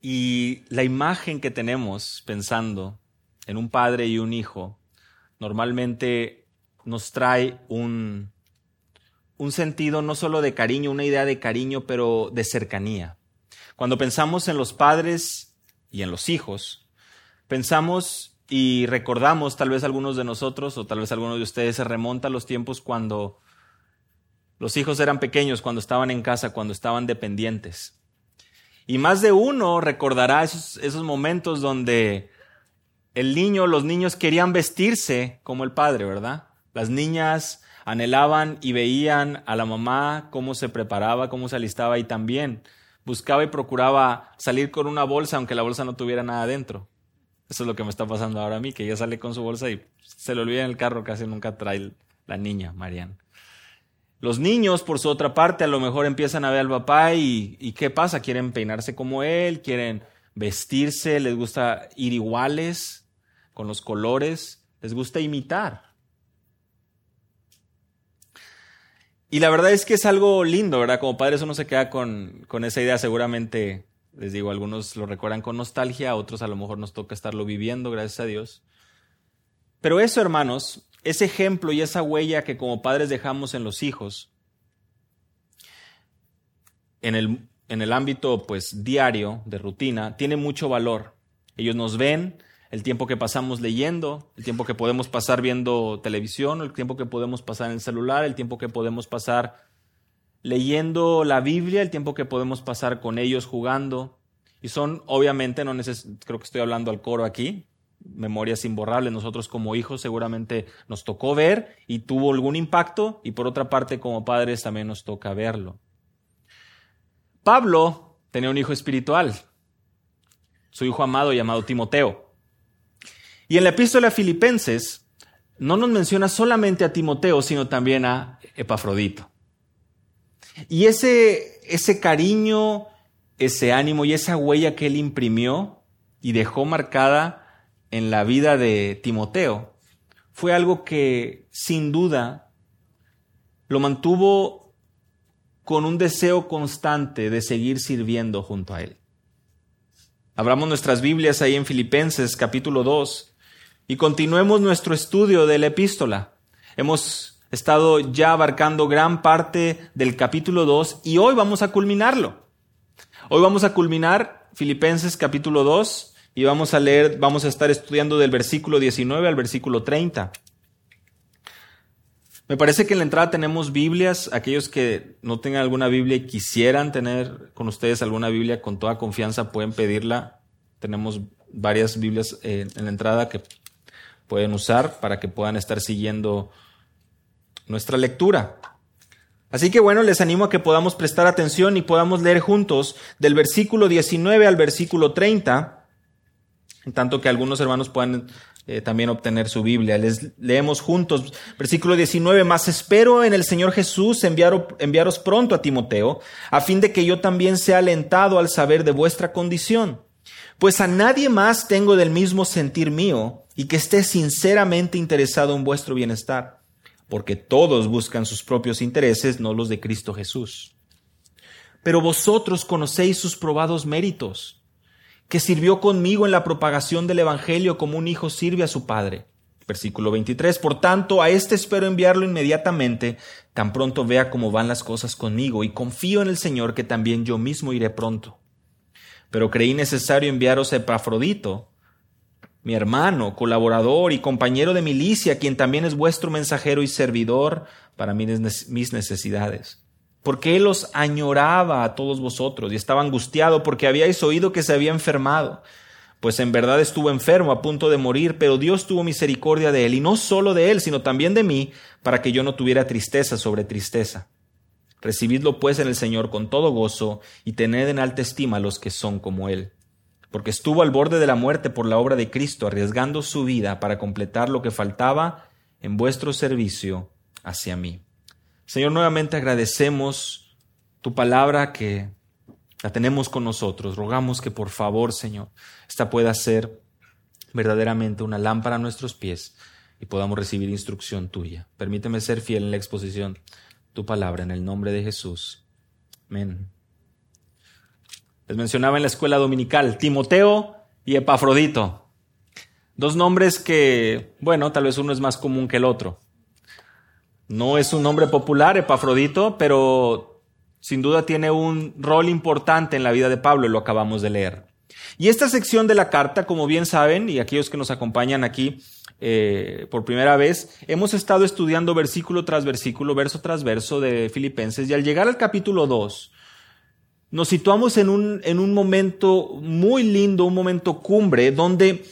Y la imagen que tenemos pensando en un padre y un hijo normalmente nos trae un, un sentido no solo de cariño, una idea de cariño, pero de cercanía. Cuando pensamos en los padres y en los hijos, pensamos y recordamos, tal vez algunos de nosotros o tal vez algunos de ustedes se remonta a los tiempos cuando los hijos eran pequeños, cuando estaban en casa, cuando estaban dependientes. Y más de uno recordará esos, esos momentos donde el niño, los niños querían vestirse como el padre, ¿verdad? Las niñas anhelaban y veían a la mamá cómo se preparaba, cómo se alistaba y también buscaba y procuraba salir con una bolsa aunque la bolsa no tuviera nada dentro. Eso es lo que me está pasando ahora a mí, que ella sale con su bolsa y se le olvida en el carro, casi nunca trae la niña, Marian. Los niños, por su otra parte, a lo mejor empiezan a ver al papá y, ¿qué pasa? Quieren peinarse como él, quieren vestirse, les gusta ir iguales con los colores, les gusta imitar. Y la verdad es que es algo lindo, ¿verdad? Como padres uno se queda con, con esa idea, seguramente, les digo, algunos lo recuerdan con nostalgia, otros a lo mejor nos toca estarlo viviendo, gracias a Dios. Pero eso, hermanos, ese ejemplo y esa huella que como padres dejamos en los hijos, en el, en el ámbito pues diario, de rutina, tiene mucho valor. Ellos nos ven, el tiempo que pasamos leyendo, el tiempo que podemos pasar viendo televisión, el tiempo que podemos pasar en el celular, el tiempo que podemos pasar leyendo la Biblia, el tiempo que podemos pasar con ellos jugando. Y son, obviamente, no creo que estoy hablando al coro aquí, memorias imborrables. Nosotros como hijos seguramente nos tocó ver y tuvo algún impacto y por otra parte como padres también nos toca verlo. Pablo tenía un hijo espiritual, su hijo amado llamado Timoteo. Y en la epístola a Filipenses no nos menciona solamente a Timoteo, sino también a Epafrodito. Y ese, ese cariño, ese ánimo y esa huella que él imprimió y dejó marcada en la vida de Timoteo fue algo que sin duda lo mantuvo con un deseo constante de seguir sirviendo junto a él. Abramos nuestras Biblias ahí en Filipenses capítulo 2 y continuemos nuestro estudio de la epístola. Hemos estado ya abarcando gran parte del capítulo 2 y hoy vamos a culminarlo. Hoy vamos a culminar Filipenses capítulo 2 y vamos a leer, vamos a estar estudiando del versículo 19 al versículo 30. Me parece que en la entrada tenemos Biblias. Aquellos que no tengan alguna Biblia y quisieran tener con ustedes alguna Biblia, con toda confianza pueden pedirla. Tenemos varias Biblias eh, en la entrada que pueden usar para que puedan estar siguiendo nuestra lectura. Así que bueno, les animo a que podamos prestar atención y podamos leer juntos del versículo 19 al versículo 30 tanto que algunos hermanos puedan eh, también obtener su Biblia. Les leemos juntos, versículo 19, más espero en el Señor Jesús enviaros pronto a Timoteo, a fin de que yo también sea alentado al saber de vuestra condición. Pues a nadie más tengo del mismo sentir mío y que esté sinceramente interesado en vuestro bienestar, porque todos buscan sus propios intereses, no los de Cristo Jesús. Pero vosotros conocéis sus probados méritos que sirvió conmigo en la propagación del Evangelio como un hijo sirve a su padre. Versículo 23. Por tanto, a este espero enviarlo inmediatamente, tan pronto vea cómo van las cosas conmigo, y confío en el Señor que también yo mismo iré pronto. Pero creí necesario enviaros a Epafrodito, mi hermano, colaborador y compañero de milicia, quien también es vuestro mensajero y servidor para mis necesidades porque él os añoraba a todos vosotros y estaba angustiado porque habíais oído que se había enfermado. Pues en verdad estuvo enfermo a punto de morir, pero Dios tuvo misericordia de él, y no solo de él, sino también de mí, para que yo no tuviera tristeza sobre tristeza. Recibidlo pues en el Señor con todo gozo, y tened en alta estima a los que son como él. Porque estuvo al borde de la muerte por la obra de Cristo, arriesgando su vida para completar lo que faltaba en vuestro servicio hacia mí. Señor, nuevamente agradecemos tu palabra que la tenemos con nosotros. Rogamos que por favor, Señor, esta pueda ser verdaderamente una lámpara a nuestros pies y podamos recibir instrucción tuya. Permíteme ser fiel en la exposición tu palabra en el nombre de Jesús. Amén. Les mencionaba en la escuela dominical, Timoteo y Epafrodito. Dos nombres que, bueno, tal vez uno es más común que el otro. No es un nombre popular, Epafrodito, pero sin duda tiene un rol importante en la vida de Pablo lo acabamos de leer. Y esta sección de la carta, como bien saben, y aquellos que nos acompañan aquí eh, por primera vez, hemos estado estudiando versículo tras versículo, verso tras verso de Filipenses, y al llegar al capítulo 2, nos situamos en un, en un momento muy lindo, un momento cumbre, donde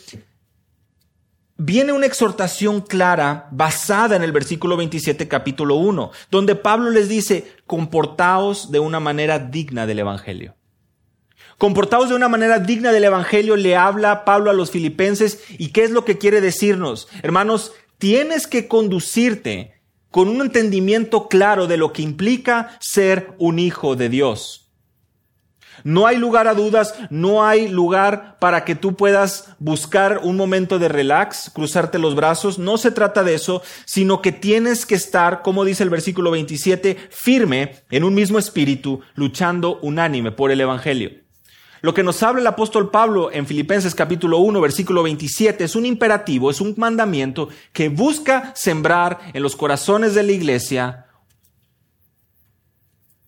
viene una exhortación clara basada en el versículo 27, capítulo 1, donde Pablo les dice, comportaos de una manera digna del Evangelio. Comportaos de una manera digna del Evangelio, le habla Pablo a los filipenses. ¿Y qué es lo que quiere decirnos? Hermanos, tienes que conducirte con un entendimiento claro de lo que implica ser un hijo de Dios. No hay lugar a dudas, no hay lugar para que tú puedas buscar un momento de relax, cruzarte los brazos. No se trata de eso, sino que tienes que estar, como dice el versículo 27, firme en un mismo espíritu, luchando unánime por el Evangelio. Lo que nos habla el apóstol Pablo en Filipenses capítulo 1, versículo 27 es un imperativo, es un mandamiento que busca sembrar en los corazones de la iglesia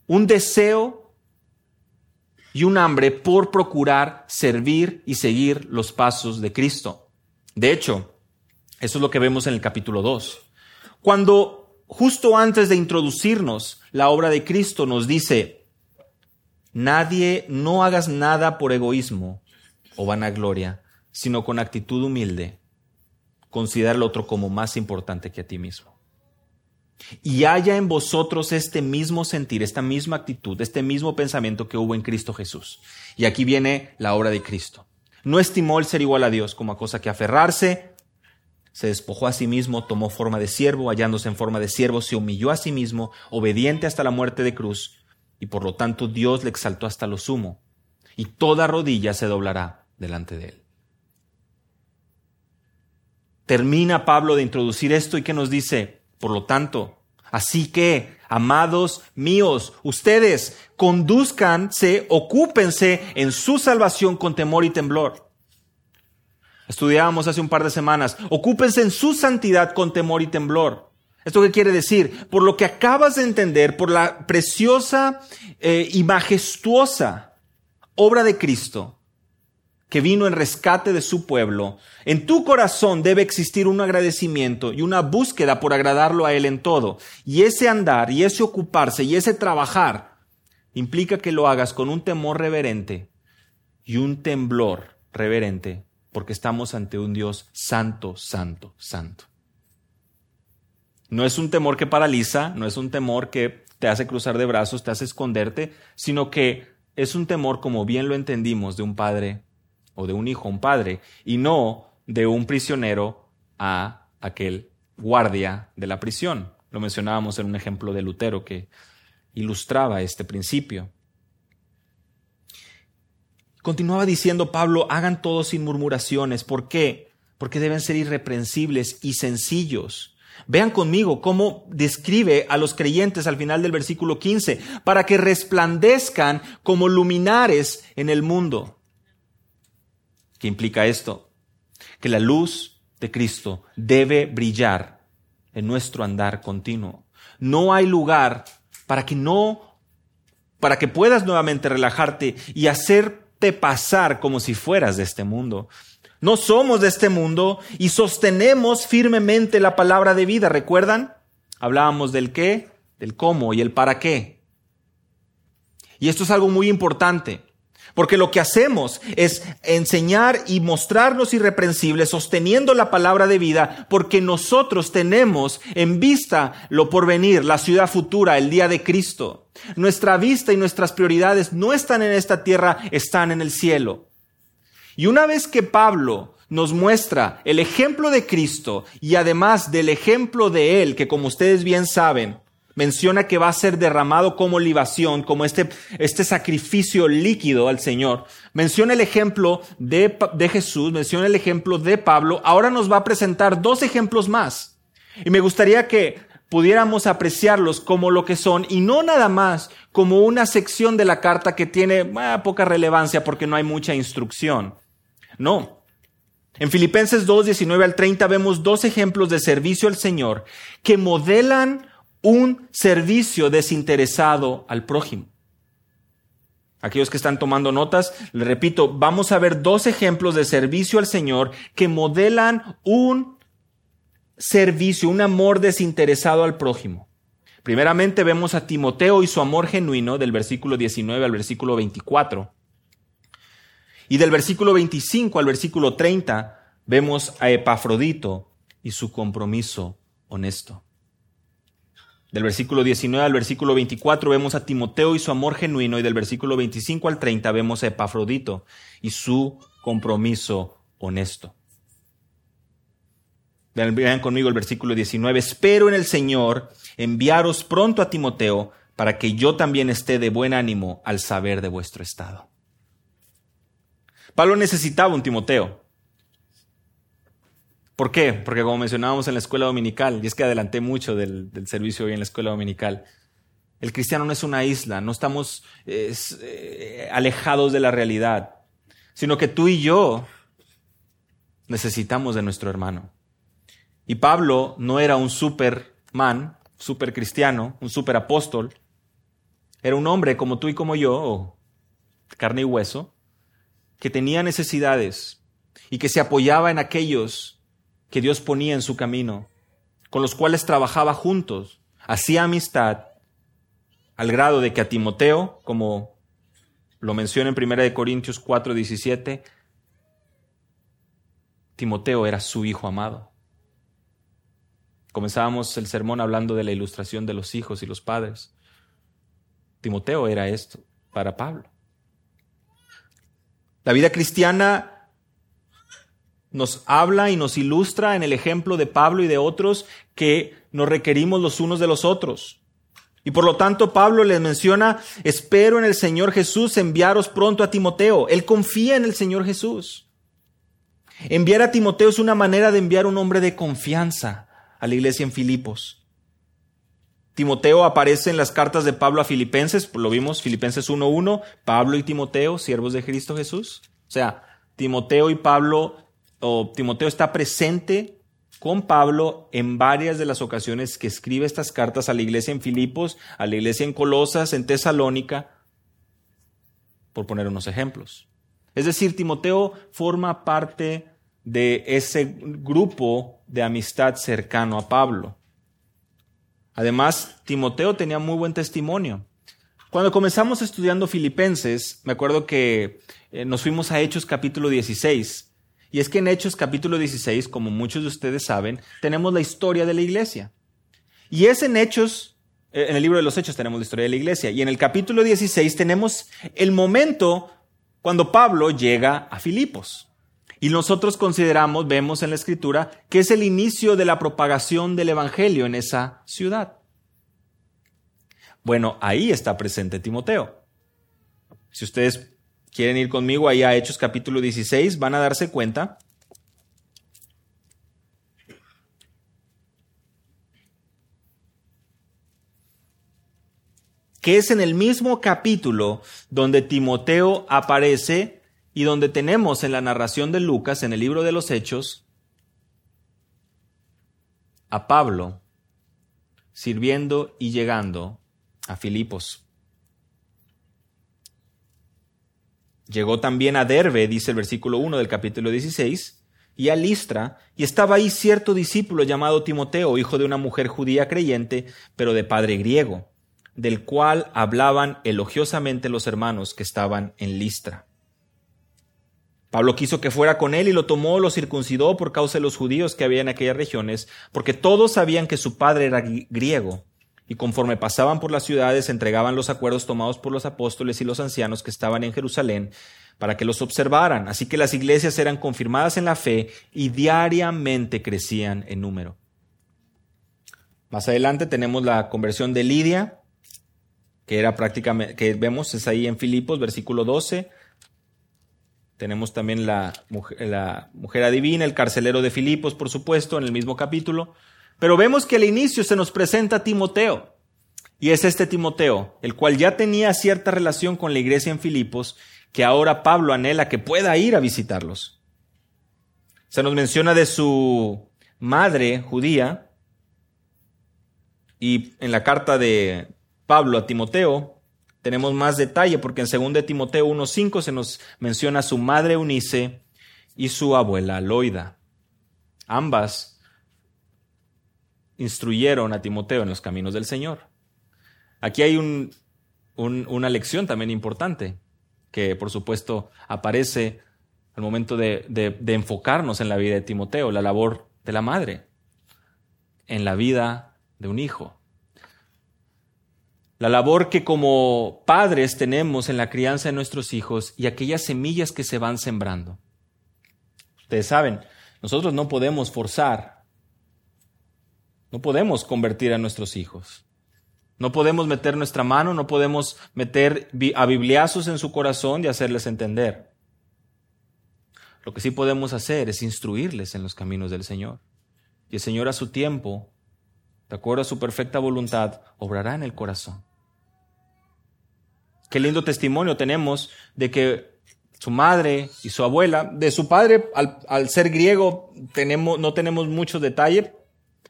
un deseo y un hambre por procurar servir y seguir los pasos de Cristo. De hecho, eso es lo que vemos en el capítulo 2. Cuando justo antes de introducirnos la obra de Cristo nos dice, nadie, no hagas nada por egoísmo o vanagloria, sino con actitud humilde, considera al otro como más importante que a ti mismo y haya en vosotros este mismo sentir, esta misma actitud, este mismo pensamiento que hubo en Cristo Jesús. Y aquí viene la obra de Cristo. No estimó el ser igual a Dios como a cosa que aferrarse, se despojó a sí mismo, tomó forma de siervo, hallándose en forma de siervo, se humilló a sí mismo, obediente hasta la muerte de cruz, y por lo tanto Dios le exaltó hasta lo sumo, y toda rodilla se doblará delante de él. Termina Pablo de introducir esto y que nos dice, por lo tanto, así que, amados míos, ustedes conduzcanse, ocúpense en su salvación con temor y temblor. Estudiábamos hace un par de semanas, ocúpense en su santidad con temor y temblor. ¿Esto qué quiere decir? Por lo que acabas de entender, por la preciosa eh, y majestuosa obra de Cristo, que vino en rescate de su pueblo, en tu corazón debe existir un agradecimiento y una búsqueda por agradarlo a Él en todo. Y ese andar, y ese ocuparse, y ese trabajar, implica que lo hagas con un temor reverente y un temblor reverente, porque estamos ante un Dios santo, santo, santo. No es un temor que paraliza, no es un temor que te hace cruzar de brazos, te hace esconderte, sino que es un temor, como bien lo entendimos, de un Padre o de un hijo a un padre, y no de un prisionero a aquel guardia de la prisión. Lo mencionábamos en un ejemplo de Lutero que ilustraba este principio. Continuaba diciendo Pablo, hagan todo sin murmuraciones. ¿Por qué? Porque deben ser irreprensibles y sencillos. Vean conmigo cómo describe a los creyentes al final del versículo 15, para que resplandezcan como luminares en el mundo. ¿Qué implica esto? Que la luz de Cristo debe brillar en nuestro andar continuo. No hay lugar para que no, para que puedas nuevamente relajarte y hacerte pasar como si fueras de este mundo. No somos de este mundo y sostenemos firmemente la palabra de vida. ¿Recuerdan? Hablábamos del qué, del cómo y el para qué. Y esto es algo muy importante. Porque lo que hacemos es enseñar y mostrarnos irreprensibles sosteniendo la palabra de vida porque nosotros tenemos en vista lo porvenir, la ciudad futura, el día de Cristo. Nuestra vista y nuestras prioridades no están en esta tierra, están en el cielo. Y una vez que Pablo nos muestra el ejemplo de Cristo y además del ejemplo de Él, que como ustedes bien saben, menciona que va a ser derramado como libación, como este, este sacrificio líquido al Señor. Menciona el ejemplo de, de Jesús, menciona el ejemplo de Pablo. Ahora nos va a presentar dos ejemplos más. Y me gustaría que pudiéramos apreciarlos como lo que son y no nada más como una sección de la carta que tiene ah, poca relevancia porque no hay mucha instrucción. No. En Filipenses 2, 19 al 30 vemos dos ejemplos de servicio al Señor que modelan un servicio desinteresado al prójimo. Aquellos que están tomando notas, les repito, vamos a ver dos ejemplos de servicio al Señor que modelan un servicio, un amor desinteresado al prójimo. Primeramente vemos a Timoteo y su amor genuino del versículo 19 al versículo 24. Y del versículo 25 al versículo 30 vemos a Epafrodito y su compromiso honesto. Del versículo 19 al versículo 24 vemos a Timoteo y su amor genuino y del versículo 25 al 30 vemos a Epafrodito y su compromiso honesto. Vean conmigo el versículo 19. Espero en el Señor enviaros pronto a Timoteo para que yo también esté de buen ánimo al saber de vuestro estado. Pablo necesitaba un Timoteo. ¿Por qué? Porque como mencionábamos en la escuela dominical, y es que adelanté mucho del, servicio hoy en la escuela dominical, el cristiano no es una isla, no estamos eh, alejados de la realidad, sino que tú y yo necesitamos de nuestro hermano. Y Pablo no era un superman, super cristiano, un super apóstol. Era un hombre como tú y como yo, carne y hueso, que tenía necesidades y que se apoyaba en aquellos que Dios ponía en su camino, con los cuales trabajaba juntos, hacía amistad, al grado de que a Timoteo, como lo menciona en 1 Corintios 4, 17, Timoteo era su hijo amado. Comenzábamos el sermón hablando de la ilustración de los hijos y los padres. Timoteo era esto para Pablo. La vida cristiana nos habla y nos ilustra en el ejemplo de Pablo y de otros que nos requerimos los unos de los otros. Y por lo tanto Pablo les menciona, espero en el Señor Jesús enviaros pronto a Timoteo. Él confía en el Señor Jesús. Enviar a Timoteo es una manera de enviar un hombre de confianza a la iglesia en Filipos. Timoteo aparece en las cartas de Pablo a Filipenses, lo vimos, Filipenses 1.1, Pablo y Timoteo, siervos de Cristo Jesús. O sea, Timoteo y Pablo Timoteo está presente con Pablo en varias de las ocasiones que escribe estas cartas a la iglesia en Filipos, a la iglesia en Colosas, en Tesalónica, por poner unos ejemplos. Es decir, Timoteo forma parte de ese grupo de amistad cercano a Pablo. Además, Timoteo tenía muy buen testimonio. Cuando comenzamos estudiando Filipenses, me acuerdo que eh, nos fuimos a Hechos capítulo 16 y es que en Hechos capítulo 16, como muchos de ustedes saben, tenemos la historia de la iglesia. Y es en Hechos, eh, en el libro de los Hechos tenemos la historia de la iglesia. Y en el capítulo 16 tenemos el momento cuando Pablo llega a Filipos. Y nosotros consideramos, vemos en la escritura, que es el inicio de la propagación del Evangelio en esa ciudad. Bueno, ahí está presente Timoteo. Si ustedes quieren ir conmigo ahí a Hechos capítulo 16, van a darse cuenta que es en el mismo capítulo donde Timoteo aparece y donde tenemos en la narración de Lucas, en el libro de los Hechos, a Pablo sirviendo y llegando a Filipos. Llegó también a Derbe, dice el versículo 1 del capítulo 16, y a Listra, y estaba ahí cierto discípulo llamado Timoteo, hijo de una mujer judía creyente, pero de padre griego, del cual hablaban elogiosamente los hermanos que estaban en Listra. Pablo quiso que fuera con él y lo tomó, lo circuncidó por causa de los judíos que había en aquellas regiones, porque todos sabían que su padre era griego y conforme pasaban por las ciudades entregaban los acuerdos tomados por los apóstoles y los ancianos que estaban en Jerusalén para que los observaran. Así que las iglesias eran confirmadas en la fe y diariamente crecían en número. Más adelante tenemos la conversión de Lidia, que era prácticamente, que vemos es ahí en Filipos, versículo 12. Tenemos también la la mujer adivina, el carcelero de Filipos, por supuesto, en el mismo capítulo. Pero vemos que al inicio se nos presenta a Timoteo. Y es este Timoteo, el cual ya tenía cierta relación con la iglesia en Filipos, que ahora Pablo anhela que pueda ir a visitarlos. Se nos menciona de su madre judía, y en la carta de Pablo a Timoteo tenemos más detalle, porque en 2 de Timoteo 1.5 se nos menciona su madre Unice y su abuela Loida. Ambas instruyeron a Timoteo en los caminos del Señor. Aquí hay una lección también importante, que por supuesto aparece al momento de, de enfocarnos en la vida de Timoteo, la labor de la madre, en la vida de un hijo. La labor que como padres tenemos en la crianza de nuestros hijos y aquellas semillas que se van sembrando. Ustedes saben, nosotros no podemos forzar, no podemos convertir a nuestros hijos. No podemos meter nuestra mano, no podemos meter a bibliazos en su corazón y hacerles entender. Lo que sí podemos hacer es instruirles en los caminos del Señor. Y el Señor a su tiempo, de acuerdo a su perfecta voluntad, obrará en el corazón. Qué lindo testimonio tenemos de que su madre y su abuela, de su padre, al, ser griego, tenemos, no tenemos mucho detalle.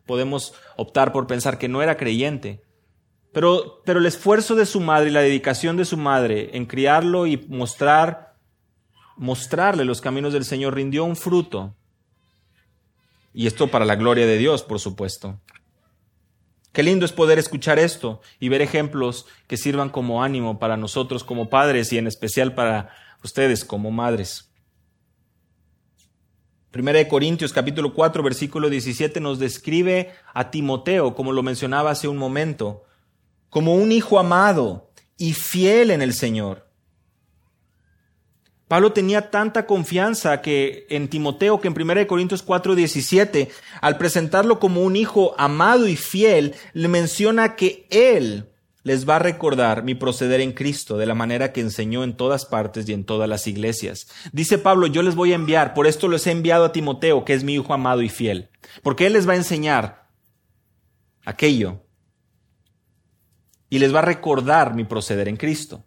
Podemos optar por pensar que no era creyente, pero, pero el esfuerzo de su madre y la dedicación de su madre en criarlo y mostrar, mostrarle los caminos del Señor rindió un fruto. Y esto para la gloria de Dios, por supuesto. Qué lindo es poder escuchar esto y ver ejemplos que sirvan como ánimo para nosotros como padres y en especial para ustedes como madres. Primera de Corintios capítulo 4 versículo 17 nos describe a Timoteo, como lo mencionaba hace un momento, como un hijo amado y fiel en el Señor. Pablo tenía tanta confianza que en Timoteo que en 1 Corintios 4:17, al presentarlo como un hijo amado y fiel, le menciona que él les va a recordar mi proceder en Cristo de la manera que enseñó en todas partes y en todas las iglesias. Dice Pablo, yo les voy a enviar, por esto les he enviado a Timoteo, que es mi hijo amado y fiel, porque él les va a enseñar aquello y les va a recordar mi proceder en Cristo.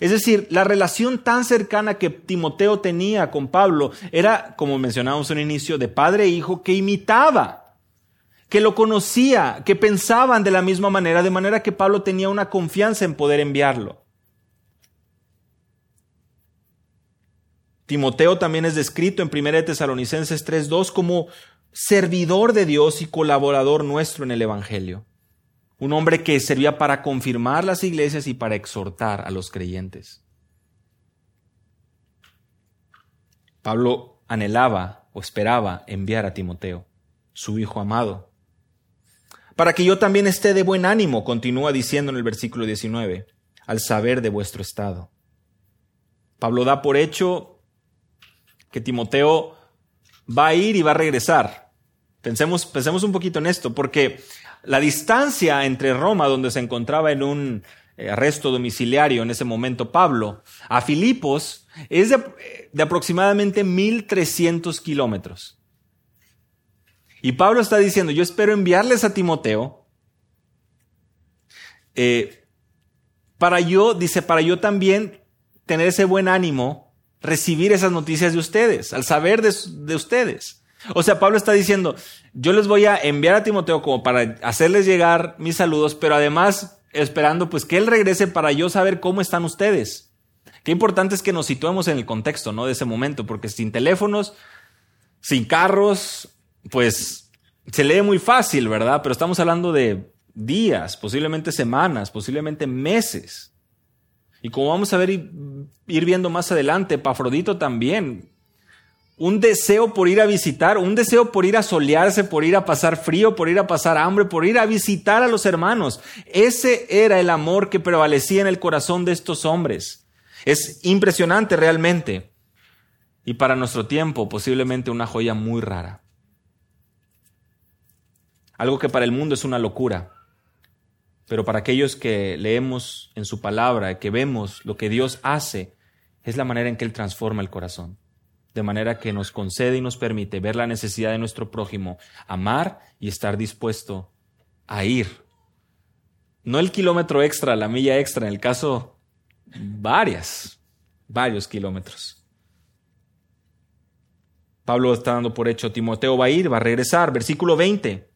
Es decir, la relación tan cercana que Timoteo tenía con Pablo era, como mencionábamos en un inicio, de padre e hijo que imitaba, que lo conocía, que pensaban de la misma manera, de manera que Pablo tenía una confianza en poder enviarlo. Timoteo también es descrito en 1 Tesalonicenses 3.2 como servidor de Dios y colaborador nuestro en el Evangelio un hombre que servía para confirmar las iglesias y para exhortar a los creyentes. Pablo anhelaba o esperaba enviar a Timoteo, su hijo amado, para que yo también esté de buen ánimo, continúa diciendo en el versículo 19, al saber de vuestro estado. Pablo da por hecho que Timoteo va a ir y va a regresar. Pensemos, pensemos un poquito en esto, porque la distancia entre Roma, donde se encontraba en un eh, arresto domiciliario en ese momento Pablo, a Filipos, es de, de aproximadamente 1300 kilómetros. Y Pablo está diciendo, yo espero enviarles a Timoteo, eh, para yo, dice, para yo también tener ese buen ánimo, recibir esas noticias de ustedes, al saber de, de ustedes. O sea, Pablo está diciendo, yo les voy a enviar a Timoteo como para hacerles llegar mis saludos, pero además esperando pues que él regrese para yo saber cómo están ustedes. Qué importante es que nos situemos en el contexto, ¿no? De ese momento, porque sin teléfonos, sin carros, pues se lee muy fácil, ¿verdad? Pero estamos hablando de días, posiblemente semanas, posiblemente meses. Y como vamos a ver ir, viendo más adelante, Pafrodito también un deseo por ir a visitar, un deseo por ir a solearse, por ir a pasar frío, por ir a pasar hambre, por ir a visitar a los hermanos. Ese era el amor que prevalecía en el corazón de estos hombres. Es impresionante realmente. Y para nuestro tiempo posiblemente una joya muy rara. Algo que para el mundo es una locura. Pero para aquellos que leemos en su palabra, que vemos lo que Dios hace, es la manera en que Él transforma el corazón. de manera que nos concede y nos permite ver la necesidad de nuestro prójimo, amar y estar dispuesto a ir. No el kilómetro extra, la milla extra, en el caso varias, varios kilómetros. Pablo está dando por hecho, Timoteo va a ir, va a regresar. Versículo 20.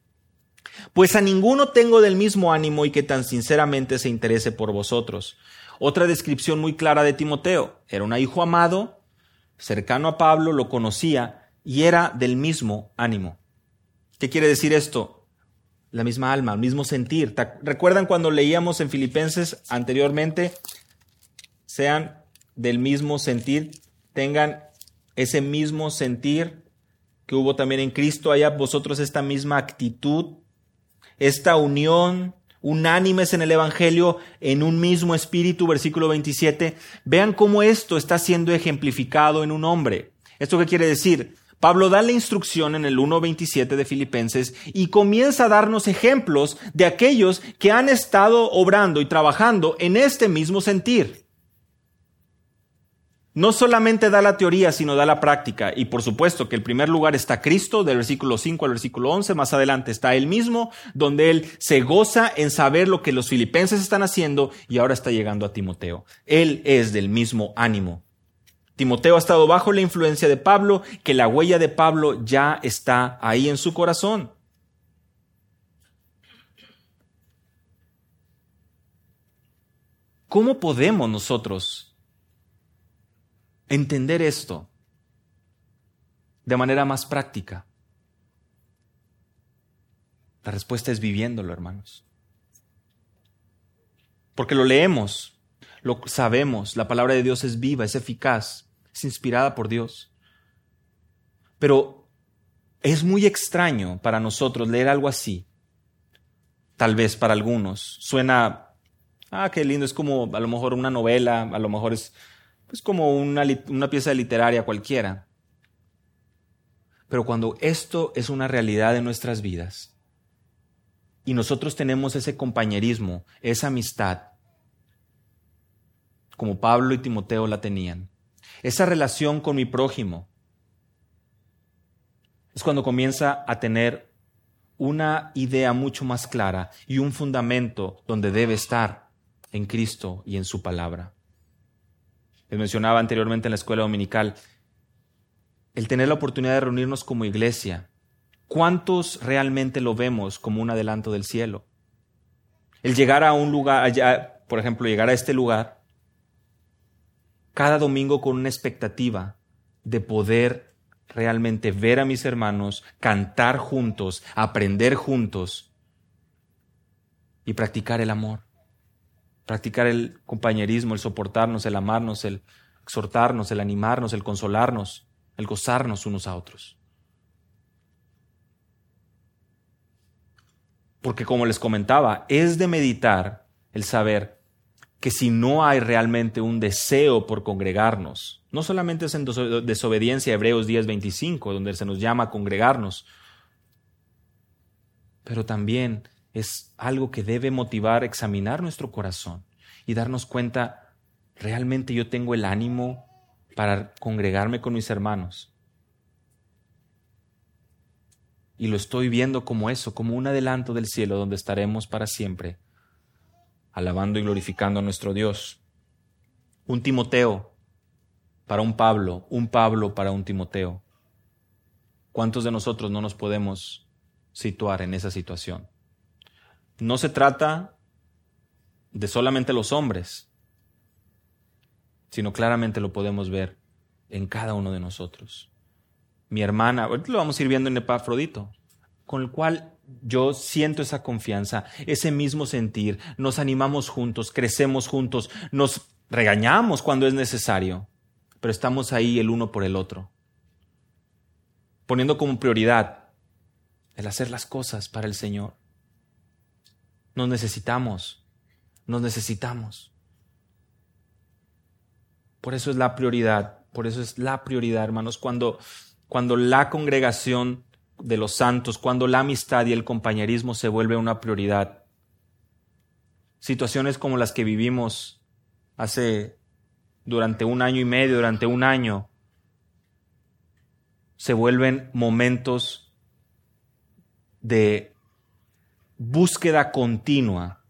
Pues a ninguno tengo del mismo ánimo y que tan sinceramente se interese por vosotros. Otra descripción muy clara de Timoteo. Era un hijo amado, cercano a Pablo, lo conocía y era del mismo ánimo. ¿Qué quiere decir esto? La misma alma, el mismo sentir. ¿Recuerdan cuando leíamos en Filipenses anteriormente? Sean del mismo sentir, tengan ese mismo sentir que hubo también en Cristo, haya vosotros esta misma actitud, esta unión unánimes en el Evangelio, en un mismo espíritu, versículo 27. Vean cómo esto está siendo ejemplificado en un hombre. ¿Esto qué quiere decir? Pablo da la instrucción en el 1.27 de Filipenses y comienza a darnos ejemplos de aquellos que han estado obrando y trabajando en este mismo sentir no solamente da la teoría, sino da la práctica. Y por supuesto que el primer lugar está Cristo, del versículo 5 al versículo 11, más adelante está Él mismo, donde Él se goza en saber lo que los filipenses están haciendo y ahora está llegando a Timoteo. Él es del mismo ánimo. Timoteo ha estado bajo la influencia de Pablo, que la huella de Pablo ya está ahí en su corazón. ¿Cómo podemos nosotros entender esto de manera más práctica? La respuesta es viviéndolo, hermanos. Porque lo leemos, lo sabemos, la palabra de Dios es viva, es eficaz, es inspirada por Dios. Pero es muy extraño para nosotros leer algo así. Tal vez para algunos suena, ah, qué lindo, es como a lo mejor una novela, a lo mejor es pues como una, una pieza literaria cualquiera. Pero cuando esto es una realidad en nuestras vidas y nosotros tenemos ese compañerismo, esa amistad, como Pablo y Timoteo la tenían, esa relación con mi prójimo, es cuando comienza a tener una idea mucho más clara y un fundamento donde debe estar en Cristo y en su palabra les mencionaba anteriormente en la escuela dominical, el tener la oportunidad de reunirnos como iglesia, ¿cuántos realmente lo vemos como un adelanto del cielo? El llegar a un lugar, allá, por ejemplo, llegar a este lugar, cada domingo con una expectativa de poder realmente ver a mis hermanos, cantar juntos, aprender juntos y practicar el amor practicar el compañerismo, el soportarnos, el amarnos, el exhortarnos, el animarnos, el consolarnos, el gozarnos unos a otros. Porque como les comentaba, es de meditar el saber que si no hay realmente un deseo por congregarnos, no solamente es en desobediencia a Hebreos 10:25, donde se nos llama a congregarnos, pero también es algo que debe motivar, examinar nuestro corazón y darnos cuenta, realmente yo tengo el ánimo para congregarme con mis hermanos. Y lo estoy viendo como eso, como un adelanto del cielo donde estaremos para siempre, alabando y glorificando a nuestro Dios. Un Timoteo para un Pablo, un Pablo para un Timoteo. ¿Cuántos de nosotros no nos podemos situar en esa situación? No se trata de solamente los hombres, sino claramente lo podemos ver en cada uno de nosotros. Mi hermana, lo vamos a ir viendo en Epafrodito, con el cual yo siento esa confianza, ese mismo sentir, nos animamos juntos, crecemos juntos, nos regañamos cuando es necesario, pero estamos ahí el uno por el otro, poniendo como prioridad el hacer las cosas para el Señor. Nos necesitamos, nos necesitamos. Por eso es la prioridad, por eso es la prioridad, hermanos, cuando, cuando la congregación de los santos, cuando la amistad y el compañerismo se vuelve una prioridad. Situaciones como las que vivimos hace durante un año y medio, durante un año, se vuelven momentos de búsqueda continua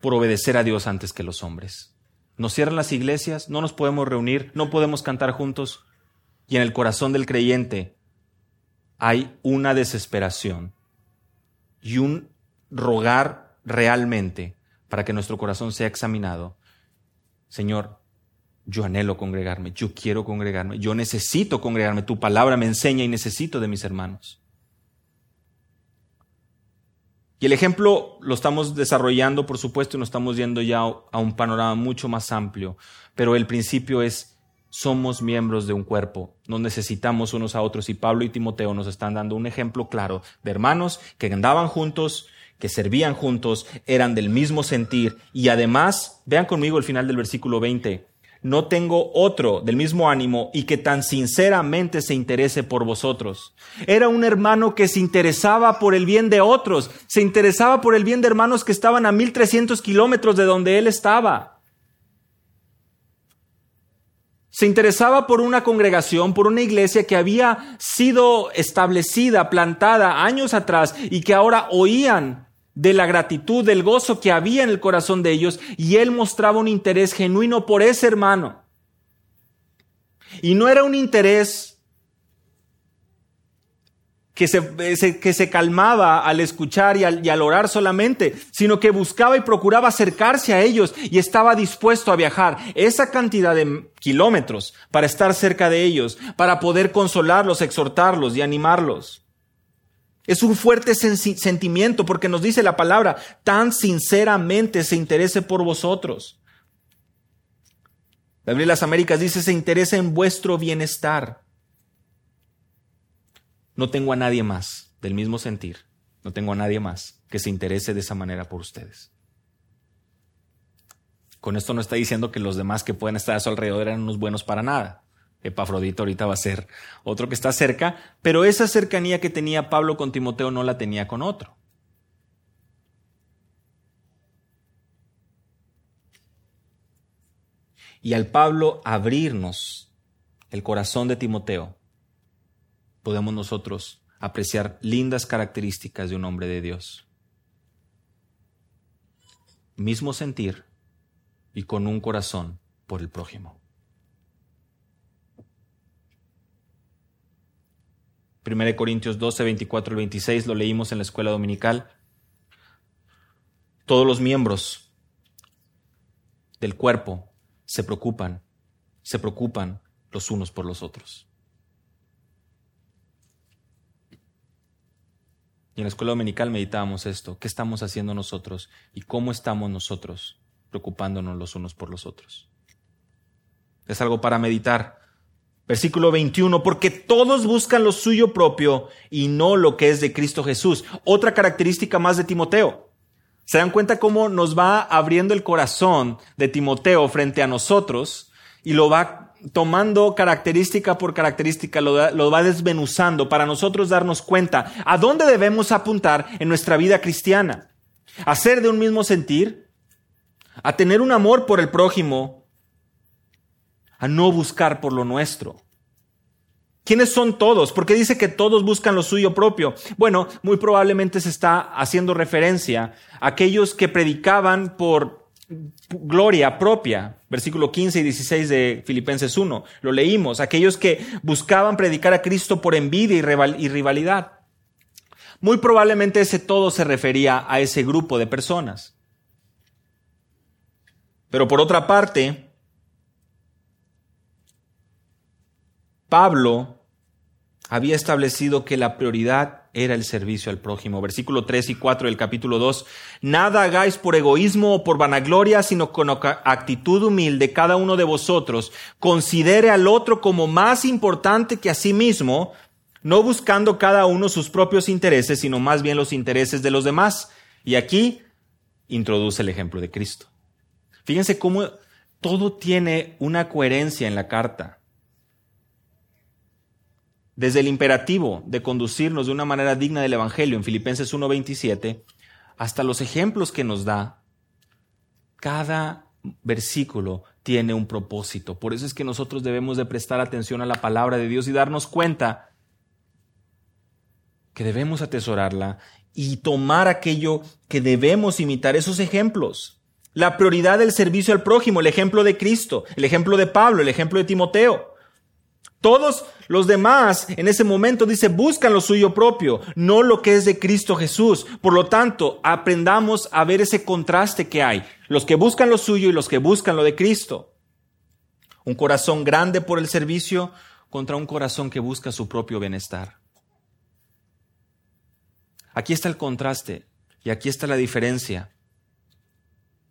por obedecer a Dios antes que los hombres. Nos cierran las iglesias, no nos podemos reunir, no podemos cantar juntos. Y en el corazón del creyente hay una desesperación y un rogar realmente para que nuestro corazón sea examinado. Señor, yo anhelo congregarme, yo quiero congregarme, yo necesito congregarme, tu palabra me enseña y necesito de mis hermanos. Y el ejemplo lo estamos desarrollando, por supuesto, y nos estamos yendo ya a un panorama mucho más amplio, pero el principio es, somos miembros de un cuerpo, nos necesitamos unos a otros. Y Pablo y Timoteo nos están dando un ejemplo claro de hermanos que andaban juntos, que servían juntos, eran del mismo sentir. Y además, vean conmigo el final del versículo 20, no tengo otro del mismo ánimo y que tan sinceramente se interese por vosotros. Era un hermano que se interesaba por el bien de otros, se interesaba por el bien de hermanos que estaban a 1300 kilómetros de donde él estaba. Se interesaba por una congregación, por una iglesia que había sido establecida, plantada años atrás y que ahora oían de la gratitud, del gozo que había en el corazón de ellos, y él mostraba un interés genuino por ese hermano. Y no era un interés que se, que se calmaba al escuchar y al, y al orar solamente, sino que buscaba y procuraba acercarse a ellos y estaba dispuesto a viajar esa cantidad de kilómetros para estar cerca de ellos, para poder consolarlos, exhortarlos y animarlos. Es un fuerte sentimiento porque nos dice la palabra, tan sinceramente se interese por vosotros. La Biblia de las Américas dice, se interesa en vuestro bienestar. No tengo a nadie más del mismo sentir, no tengo a nadie más que se interese de esa manera por ustedes. Con esto no está diciendo que los demás que pueden estar a su alrededor eran unos buenos para nada. Epafrodito ahorita va a ser otro que está cerca, pero esa cercanía que tenía Pablo con Timoteo no la tenía con otro. Y al Pablo abrirnos el corazón de Timoteo, podemos nosotros apreciar lindas características de un hombre de Dios. Mismo sentir y con un corazón por el prójimo. 1 Corintios 12, 24 y 26, lo leímos en la escuela dominical. Todos los miembros del cuerpo se preocupan, se preocupan los unos por los otros. Y en la escuela dominical meditábamos esto, ¿qué estamos haciendo nosotros y cómo estamos nosotros preocupándonos los unos por los otros? Es algo para meditar. Versículo 21, porque todos buscan lo suyo propio y no lo que es de Cristo Jesús. Otra característica más de Timoteo. ¿Se dan cuenta cómo nos va abriendo el corazón de Timoteo frente a nosotros y lo va tomando característica por característica, lo, lo va desmenuzando para nosotros darnos cuenta a dónde debemos apuntar en nuestra vida cristiana? A ser de un mismo sentir, a tener un amor por el prójimo, a no buscar por lo nuestro. ¿Quiénes son todos? ¿Por qué dice que todos buscan lo suyo propio? Bueno, muy probablemente se está haciendo referencia a aquellos que predicaban por gloria propia. Versículo 15 y 16 de Filipenses 1. Lo leímos. Aquellos que buscaban predicar a Cristo por envidia y rivalidad. Muy probablemente ese todo se refería a ese grupo de personas. Pero por otra parte, Pablo había establecido que la prioridad era el servicio al prójimo. Versículo 3 y 4 del capítulo 2. Nada hagáis por egoísmo o por vanagloria, sino con actitud humilde cada uno de vosotros. Considere al otro como más importante que a sí mismo, no buscando cada uno sus propios intereses, sino más bien los intereses de los demás. Y aquí introduce el ejemplo de Cristo. Fíjense cómo todo tiene una coherencia en la carta desde el imperativo de conducirnos de una manera digna del Evangelio en Filipenses 1.27, hasta los ejemplos que nos da, cada versículo tiene un propósito. Por eso es que nosotros debemos de prestar atención a la palabra de Dios y darnos cuenta que debemos atesorarla y tomar aquello que debemos imitar, esos ejemplos. La prioridad del servicio al prójimo, el ejemplo de Cristo, el ejemplo de Pablo, el ejemplo de Timoteo. Todos los demás en ese momento dice buscan lo suyo propio, no lo que es de Cristo Jesús. Por lo tanto, aprendamos a ver ese contraste que hay. Los que buscan lo suyo y los que buscan lo de Cristo. Un corazón grande por el servicio contra un corazón que busca su propio bienestar. Aquí está el contraste y aquí está la diferencia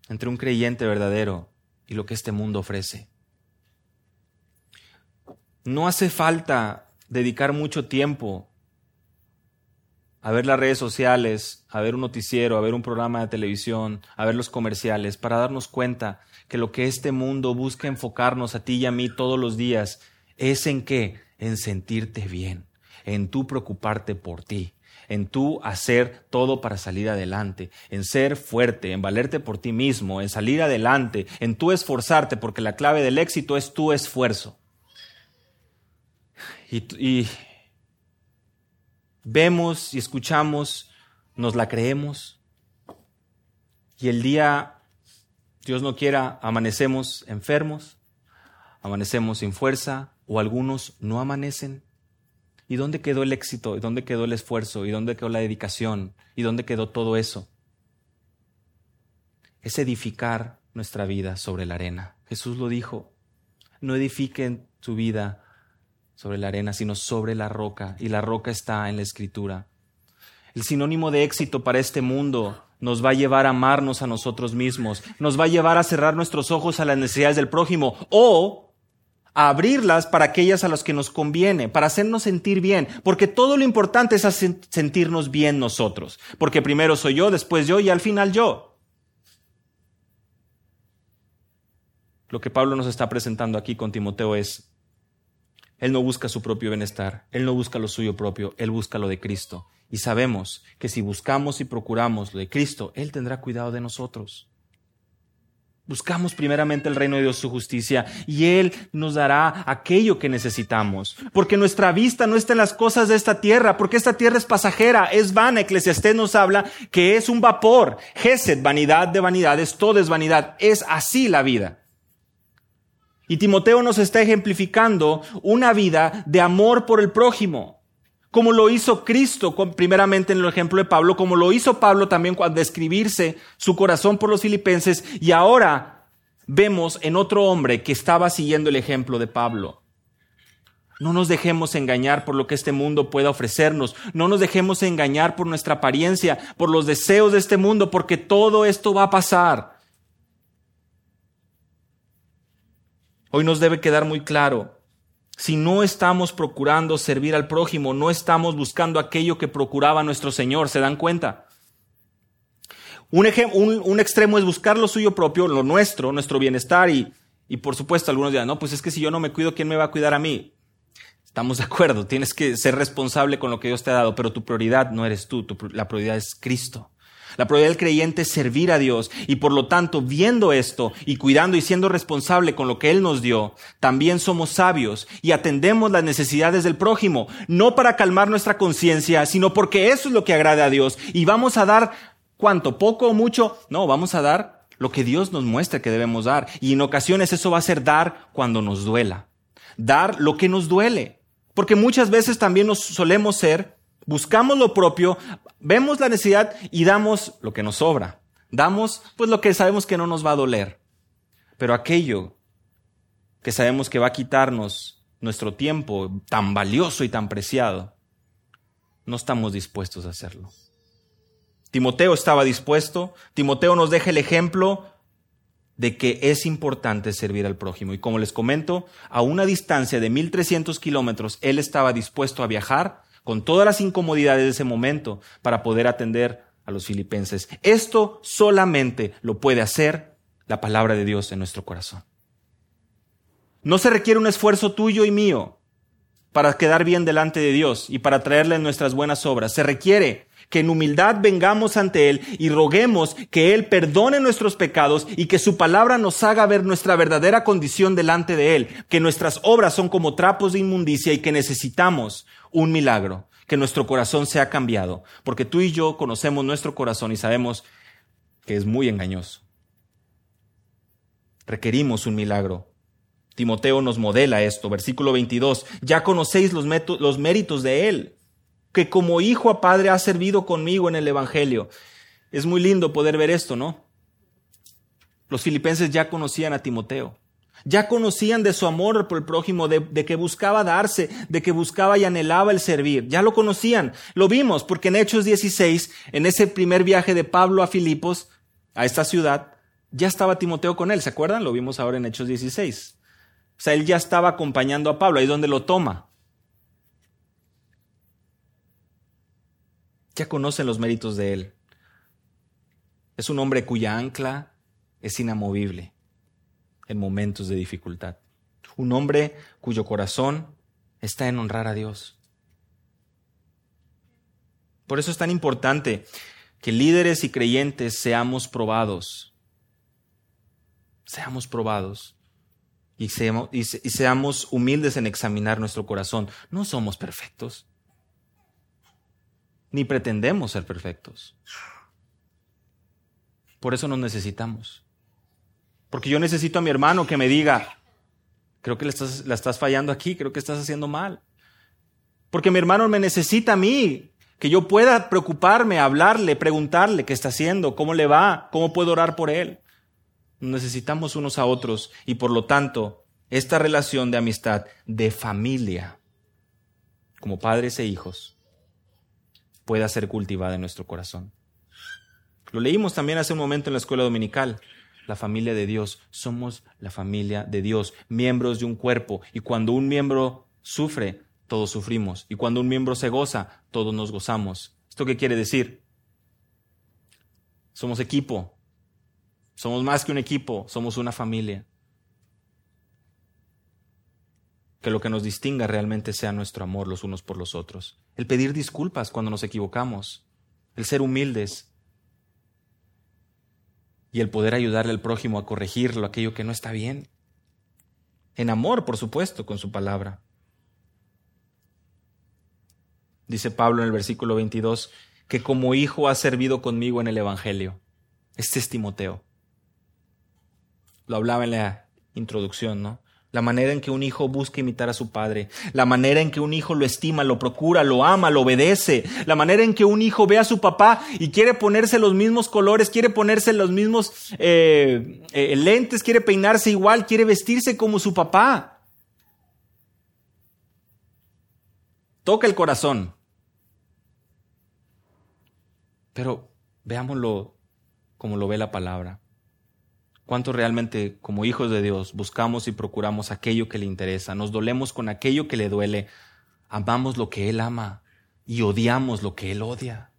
entre un creyente verdadero y lo que este mundo ofrece. No hace falta dedicar mucho tiempo a ver las redes sociales, a ver un noticiero, a ver un programa de televisión, a ver los comerciales, para darnos cuenta que lo que este mundo busca enfocarnos a ti y a mí todos los días es en qué? En sentirte bien, en tú preocuparte por ti, en tú hacer todo para salir adelante, en ser fuerte, en valerte por ti mismo, en salir adelante, en tú esforzarte, porque la clave del éxito es tu esfuerzo. Y, vemos y escuchamos, nos la creemos, y el día, Dios no quiera, amanecemos enfermos, amanecemos sin fuerza, o algunos no amanecen. ¿Y dónde quedó el éxito? ¿Y dónde quedó el esfuerzo? ¿Y dónde quedó la dedicación? ¿Y dónde quedó todo eso? Es edificar nuestra vida sobre la arena. Jesús lo dijo. No edifiquen su vida sobre la arena, sino sobre la roca. Y la roca está en la escritura. El sinónimo de éxito para este mundo nos va a llevar a amarnos a nosotros mismos, nos va a llevar a cerrar nuestros ojos a las necesidades del prójimo o a abrirlas para aquellas a las que nos conviene, para hacernos sentir bien, porque todo lo importante es sentirnos bien nosotros, porque primero soy yo, después yo y al final yo. Lo que Pablo nos está presentando aquí con Timoteo es, él no busca su propio bienestar, él no busca lo suyo propio, él busca lo de Cristo. Y sabemos que si buscamos y procuramos lo de Cristo, Él tendrá cuidado de nosotros. Buscamos primeramente el reino de Dios, su justicia, y Él nos dará aquello que necesitamos. Porque nuestra vista no está en las cosas de esta tierra, porque esta tierra es pasajera, es vana. Eclesiastés nos habla que es un vapor. Gesed, vanidad de vanidades, todo es vanidad. Es así la vida. Y Timoteo nos está ejemplificando una vida de amor por el prójimo como lo hizo Cristo, primeramente en el ejemplo de Pablo, como lo hizo Pablo también cuando describirse su corazón por los filipenses, y ahora vemos en otro hombre que estaba siguiendo el ejemplo de Pablo. No nos dejemos engañar por lo que este mundo pueda ofrecernos, no nos dejemos engañar por nuestra apariencia, por los deseos de este mundo, porque todo esto va a pasar. Hoy nos debe quedar muy claro si no estamos procurando servir al prójimo, no estamos buscando aquello que procuraba nuestro Señor, ¿se dan cuenta? Un, un, extremo es buscar lo suyo propio, lo nuestro, nuestro bienestar y, y por supuesto algunos dirán, no, pues es que si yo no me cuido, ¿quién me va a cuidar a mí? Estamos de acuerdo, tienes que ser responsable con lo que Dios te ha dado, pero tu prioridad no eres tú, la prioridad es Cristo. La prioridad del creyente es servir a Dios y por lo tanto, viendo esto y cuidando y siendo responsable con lo que Él nos dio, también somos sabios y atendemos las necesidades del prójimo, no para calmar nuestra conciencia, sino porque eso es lo que agrada a Dios. Y vamos a dar cuánto, poco o mucho, no, vamos a dar lo que Dios nos muestra que debemos dar. Y en ocasiones eso va a ser dar cuando nos duela, dar lo que nos duele, porque muchas veces también nos solemos ser buscamos lo propio, vemos la necesidad y damos lo que nos sobra. Damos pues lo que sabemos que no nos va a doler. Pero aquello que sabemos que va a quitarnos nuestro tiempo tan valioso y tan preciado, no estamos dispuestos a hacerlo. Timoteo estaba dispuesto, Timoteo nos deja el ejemplo de que es importante servir al prójimo. Y como les comento, a una distancia de 1300 kilómetros, él estaba dispuesto a viajar con todas las incomodidades de ese momento para poder atender a los filipenses. Esto solamente lo puede hacer la palabra de Dios en nuestro corazón. No se requiere un esfuerzo tuyo y mío para quedar bien delante de Dios y para traerle nuestras buenas obras. Se requiere que en humildad vengamos ante Él y roguemos que Él perdone nuestros pecados y que su palabra nos haga ver nuestra verdadera condición delante de Él, que nuestras obras son como trapos de inmundicia y que necesitamos un milagro, que nuestro corazón sea cambiado, porque tú y yo conocemos nuestro corazón y sabemos que es muy engañoso. Requerimos un milagro. Timoteo nos modela esto, versículo 22, ya conocéis los, los méritos de él, que como hijo a padre ha servido conmigo en el Evangelio. Es muy lindo poder ver esto, ¿no? Los filipenses ya conocían a Timoteo. Ya conocían de su amor por el prójimo, de, que buscaba darse, de que buscaba y anhelaba el servir. Ya lo conocían. Lo vimos porque en Hechos 16, en ese primer viaje de Pablo a Filipos, a esta ciudad, ya estaba Timoteo con él. ¿Se acuerdan? Lo vimos ahora en Hechos 16. O sea, él ya estaba acompañando a Pablo, ahí es donde lo toma. Ya conocen los méritos de él. Es un hombre cuya ancla es inamovible en momentos de dificultad. Un hombre cuyo corazón está en honrar a Dios. Por eso es tan importante que líderes y creyentes seamos probados. Seamos probados. Y seamos, humildes en examinar nuestro corazón. No somos perfectos. Ni pretendemos ser perfectos. Por eso nos necesitamos. Porque yo necesito a mi hermano que me diga, creo que la estás, la estás fallando aquí, creo que estás haciendo mal. Porque mi hermano me necesita a mí, que yo pueda preocuparme, hablarle, preguntarle qué está haciendo, cómo le va, cómo puedo orar por él. Necesitamos unos a otros y por lo tanto, esta relación de amistad, de familia, como padres e hijos, pueda ser cultivada en nuestro corazón. Lo leímos también hace un momento en la escuela dominical. La familia de Dios, somos la familia de Dios, miembros de un cuerpo. Y cuando un miembro sufre, todos sufrimos. Y cuando un miembro se goza, todos nos gozamos. ¿Esto qué quiere decir? Somos equipo. Somos más que un equipo, somos una familia. Que lo que nos distinga realmente sea nuestro amor los unos por los otros. El pedir disculpas cuando nos equivocamos. El ser humildes y el poder ayudarle al prójimo a corregirlo, aquello que no está bien. En amor, por supuesto, con su palabra. Dice Pablo en el versículo 22, que como hijo ha servido conmigo en el Evangelio. Este es Timoteo. Lo hablaba en la introducción, ¿no? La manera en que un hijo busca imitar a su padre, la manera en que un hijo lo estima, lo procura, lo ama, lo obedece, la manera en que un hijo ve a su papá y quiere ponerse los mismos colores, quiere ponerse los mismos eh, eh, lentes, quiere peinarse igual, quiere vestirse como su papá. Toca el corazón. Pero veámoslo como lo ve la palabra cuánto realmente como hijos de Dios buscamos y procuramos aquello que le interesa, nos dolemos con aquello que le duele, amamos lo que Él ama y odiamos lo que Él odia.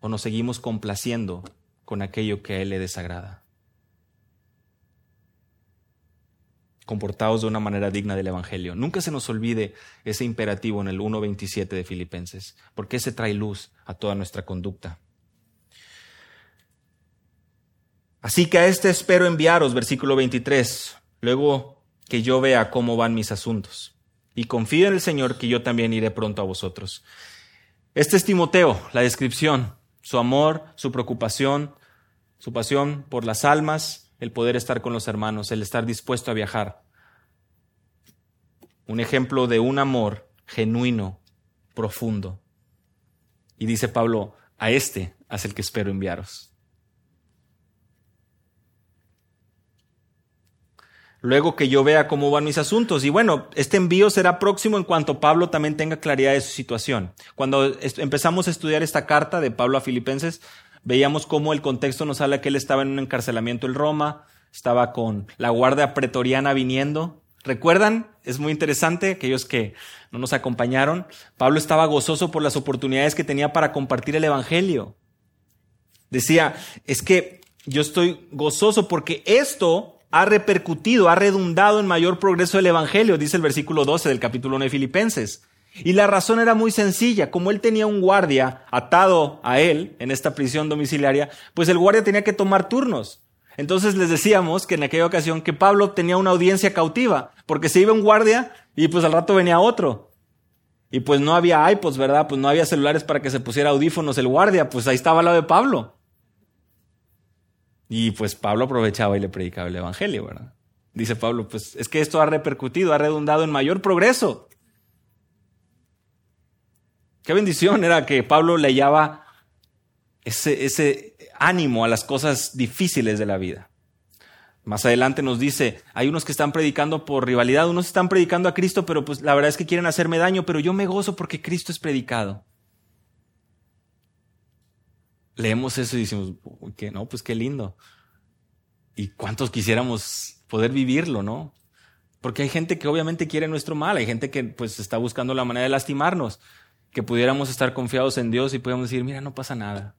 O nos seguimos complaciendo con aquello que a Él le desagrada. Comportados de una manera digna del Evangelio. Nunca se nos olvide ese imperativo en el 1.27 de Filipenses, porque ese trae luz a toda nuestra conducta. Así que a este espero enviaros, versículo 23, luego que yo vea cómo van mis asuntos. Y confío en el Señor que yo también iré pronto a vosotros. Este es Timoteo, la descripción, su amor, su preocupación, su pasión por las almas, el poder estar con los hermanos, el estar dispuesto a viajar. Un ejemplo de un amor genuino, profundo. Y dice Pablo, a este es el que espero enviaros. Luego que yo vea cómo van mis asuntos. Y bueno, este envío será próximo en cuanto Pablo también tenga claridad de su situación. Cuando empezamos a estudiar esta carta de Pablo a Filipenses, Veíamos cómo el contexto nos habla que él estaba en un encarcelamiento en Roma, estaba con la guardia pretoriana viniendo. ¿Recuerdan? Es muy interesante, aquellos que no nos acompañaron. Pablo estaba gozoso por las oportunidades que tenía para compartir el Evangelio. Decía, es que yo estoy gozoso porque esto ha repercutido, ha redundado en mayor progreso del Evangelio, dice el versículo 12 del capítulo 1 de Filipenses. Y la razón era muy sencilla, como él tenía un guardia atado a él en esta prisión domiciliaria, pues el guardia tenía que tomar turnos. Entonces les decíamos que en aquella ocasión que Pablo tenía una audiencia cautiva, porque se iba un guardia y pues al rato venía otro. Y pues no había iPods, ¿verdad? Pues no había celulares para que se pusiera audífonos el guardia, pues ahí estaba al lado de Pablo. Y pues Pablo aprovechaba y le predicaba el Evangelio, ¿verdad? Dice Pablo, pues es que esto ha repercutido, ha redundado en mayor progreso. Qué bendición era que Pablo le hallaba ese, ese ánimo a las cosas difíciles de la vida. Más adelante nos dice, hay unos que están predicando por rivalidad, unos están predicando a Cristo, pero pues la verdad es que quieren hacerme daño, pero yo me gozo porque Cristo es predicado. Leemos eso y decimos, que no, pues qué lindo. Y cuántos quisiéramos poder vivirlo, ¿no? Porque hay gente que obviamente quiere nuestro mal, hay gente que pues está buscando la manera de lastimarnos, que pudiéramos estar confiados en Dios y pudiéramos decir, mira, no pasa nada.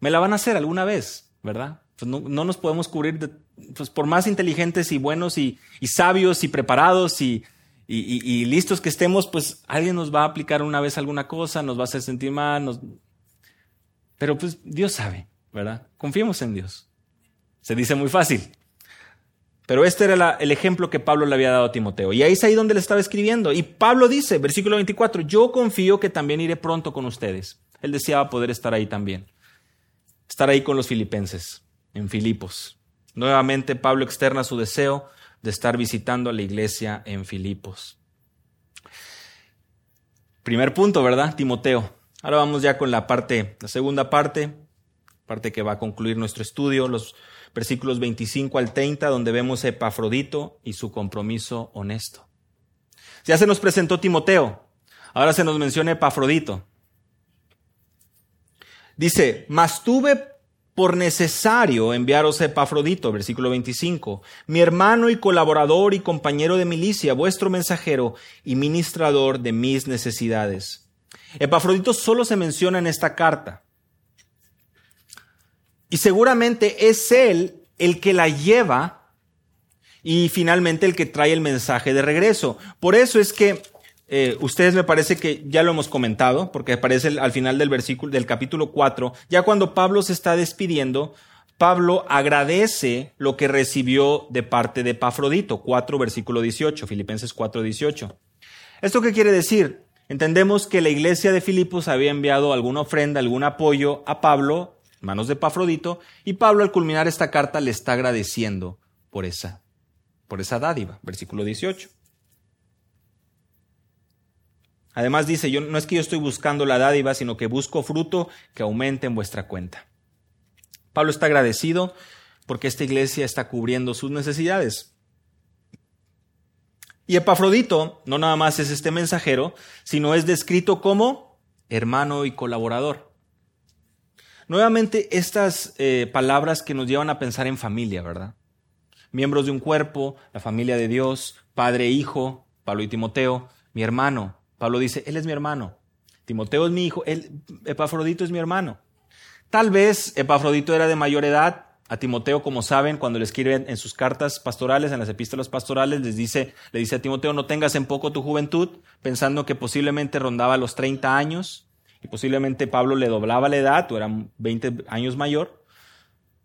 Me la van a hacer alguna vez, ¿verdad? Pues no, nos podemos cubrir, pues por más inteligentes y buenos y, sabios y preparados y, y, listos que estemos, pues alguien nos va a aplicar una vez alguna cosa, nos va a hacer sentir mal, pero pues Dios sabe, ¿verdad? Confiemos en Dios. Se dice muy fácil. Pero este era el ejemplo que Pablo le había dado a Timoteo. Y ahí es ahí donde le estaba escribiendo. Y Pablo dice, versículo 24, yo confío que también iré pronto con ustedes. Él deseaba poder estar ahí también. Estar ahí con los filipenses en Filipos. Nuevamente Pablo externa su deseo de estar visitando a la iglesia en Filipos. Primer punto, ¿verdad? Timoteo. Ahora vamos ya con la parte, la segunda parte, parte que va a concluir nuestro estudio, los versículos 25 al 30, donde vemos a Epafrodito y su compromiso honesto. Ya se nos presentó Timoteo, ahora se nos menciona Epafrodito. Dice, mas tuve por necesario enviaros a Epafrodito, versículo 25, mi hermano y colaborador y compañero de milicia, vuestro mensajero y ministrador de mis necesidades. Epafrodito solo se menciona en esta carta. Y seguramente es él el que la lleva y finalmente el que trae el mensaje de regreso. Por eso es que eh, ustedes me parece que ya lo hemos comentado, porque aparece al final del versículo del capítulo 4, ya cuando Pablo se está despidiendo, Pablo agradece lo que recibió de parte de Pafrodito, 4 versículo 18, Filipenses 4 18. ¿Esto qué quiere decir? Entendemos que la iglesia de Filipos había enviado alguna ofrenda, algún apoyo a Pablo, manos de Pafrodito, y Pablo al culminar esta carta le está agradeciendo por esa, por esa dádiva, versículo 18. Además dice, yo, no es que yo estoy buscando la dádiva, sino que busco fruto que aumente en vuestra cuenta. Pablo está agradecido porque esta iglesia está cubriendo sus necesidades. Y Epafrodito no nada más es este mensajero, sino es descrito como hermano y colaborador. Nuevamente estas eh, palabras que nos llevan a pensar en familia, ¿verdad? Miembros de un cuerpo, la familia de Dios, padre e hijo, Pablo y Timoteo, mi hermano, Pablo dice, Él es mi hermano. Timoteo es mi hijo, él, Epafrodito es mi hermano. Tal vez Epafrodito era de mayor edad. A Timoteo, como saben, cuando le escriben en sus cartas pastorales, en las epístolas pastorales, les dice, le dice a Timoteo, no tengas en poco tu juventud, pensando que posiblemente rondaba los 30 años, y posiblemente Pablo le doblaba la edad, o era 20 años mayor.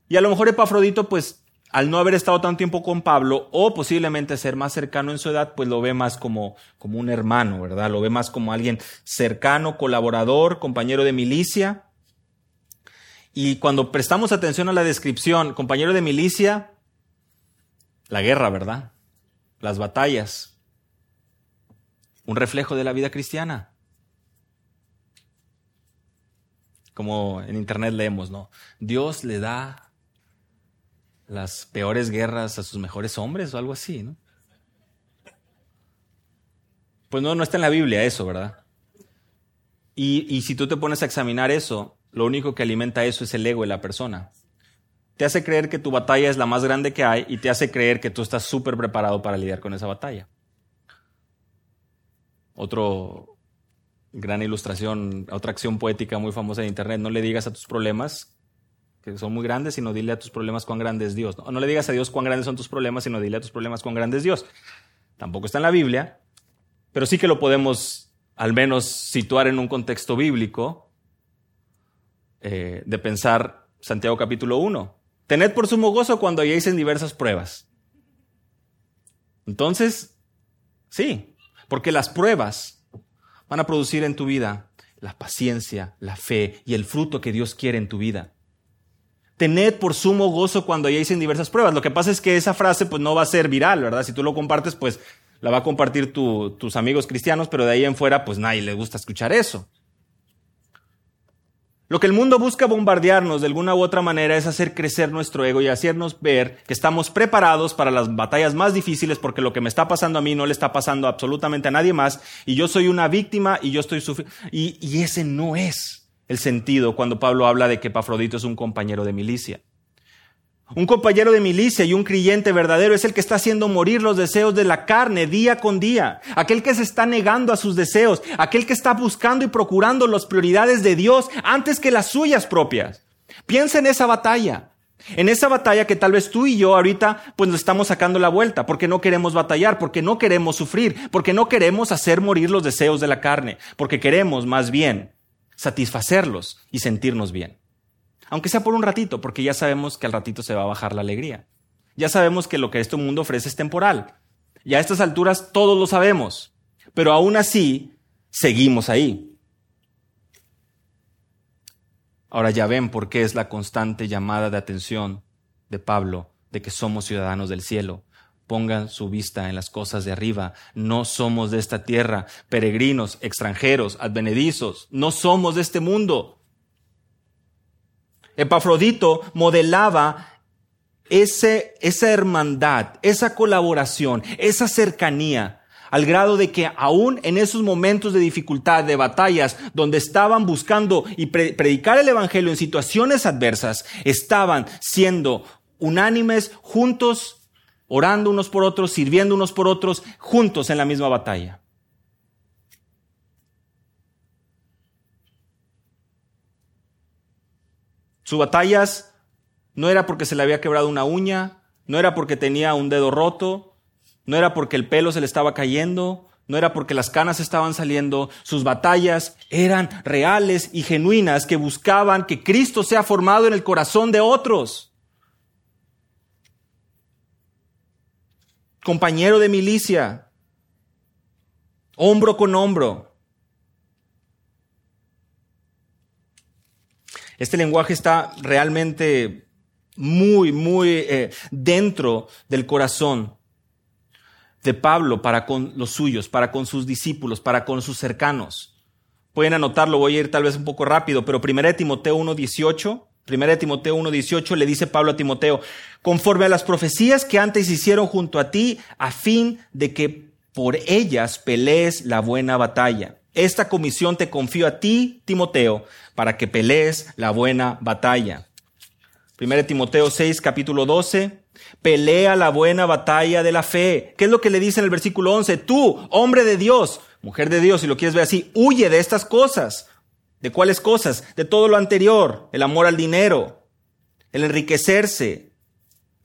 Y a lo mejor Epafrodito, pues, al no haber estado tanto tiempo con Pablo o posiblemente ser más cercano en su edad, pues lo ve más como, como un hermano, ¿verdad? Lo ve más como alguien cercano, colaborador, compañero de milicia. Y cuando prestamos atención a la descripción, compañero de milicia, la guerra, ¿verdad? Las batallas. Un reflejo de la vida cristiana. Como en internet leemos, ¿no? Dios le da las peores guerras a sus mejores hombres o algo así, ¿no? Pues no, no está en la Biblia eso, ¿verdad? Y, y si tú te pones a examinar eso, lo único que alimenta eso es el ego de la persona. Te hace creer que tu batalla es la más grande que hay y te hace creer que tú estás súper preparado para lidiar con esa batalla. Otro gran ilustración, otra acción poética muy famosa en Internet, no le digas a tus problemas que son muy grandes, sino dile a tus problemas cuán grande es Dios. No, le digas a Dios cuán grandes son tus problemas, sino dile a tus problemas cuán grande es Dios. Tampoco está en la Biblia, pero sí que lo podemos al menos situar en un contexto bíblico eh, de pensar Santiago capítulo 1. Tened por sumo gozo cuando hayáis en diversas pruebas. Entonces, sí, porque las pruebas van a producir en tu vida la paciencia, la fe y el fruto que Dios quiere en tu vida. Tened por sumo gozo cuando hayáis en diversas pruebas. Lo que pasa es que esa frase pues no va a ser viral, ¿verdad? Si tú lo compartes, pues la va a compartir tus amigos cristianos, pero de ahí en fuera, pues nadie le gusta escuchar eso. Lo que el mundo busca bombardearnos de alguna u otra manera es hacer crecer nuestro ego y hacernos ver que estamos preparados para las batallas más difíciles porque lo que me está pasando a mí no le está pasando absolutamente a nadie más y yo soy una víctima y yo estoy sufriendo. Y, y ese no es el sentido cuando Pablo habla de que Epafrodito es un compañero de milicia. Un compañero de milicia y un creyente verdadero es el que está haciendo morir los deseos de la carne día con día. Aquel que se está negando a sus deseos. Aquel que está buscando y procurando las prioridades de Dios antes que las suyas propias. Piensa en esa batalla. En esa batalla que tal vez tú y yo ahorita pues nos estamos sacando la vuelta porque no queremos batallar, porque no queremos sufrir, porque no queremos hacer morir los deseos de la carne, porque queremos más bien satisfacerlos y sentirnos bien aunque sea por un ratito, porque ya sabemos que al ratito se va a bajar la alegría. Ya sabemos que lo que este mundo ofrece es temporal. Y a estas alturas todos lo sabemos, pero aún así seguimos ahí. Ahora ya ven por qué es la constante llamada de atención de Pablo de que somos ciudadanos del cielo. Pongan su vista en las cosas de arriba. No somos de esta tierra, peregrinos, extranjeros, advenedizos. No somos de este mundo. Epafrodito modelaba ese, esa hermandad, esa colaboración, esa cercanía, al grado de que aún en esos momentos de dificultad, de batallas, donde estaban buscando y predicar el Evangelio en situaciones adversas, estaban siendo unánimes, juntos, orando unos por otros, sirviendo unos por otros, juntos en la misma batalla. Sus batallas no era porque se le había quebrado una uña, no era porque tenía un dedo roto, no era porque el pelo se le estaba cayendo, no era porque las canas estaban saliendo, sus batallas eran reales y genuinas que buscaban que Cristo sea formado en el corazón de otros. Compañero de milicia, hombro con hombro, Este lenguaje está realmente muy, muy eh, dentro del corazón de Pablo para con los suyos, para con sus discípulos, para con sus cercanos. Pueden anotarlo, voy a ir tal vez un poco rápido, pero 1 Timoteo 1.18, 1 Timoteo 1.18 le dice Pablo a Timoteo, conforme a las profecías que antes hicieron junto a ti, a fin de que por ellas pelees la buena batalla. Esta comisión te confío a ti, Timoteo, para que pelees la buena batalla. 1 Timoteo 6, capítulo 12. Pelea la buena batalla de la fe. ¿Qué es lo que le dice en el versículo 11? Tú, hombre de Dios, mujer de Dios, si lo quieres ver así, huye de estas cosas. ¿De cuáles cosas? De todo lo anterior. El amor al dinero, el enriquecerse,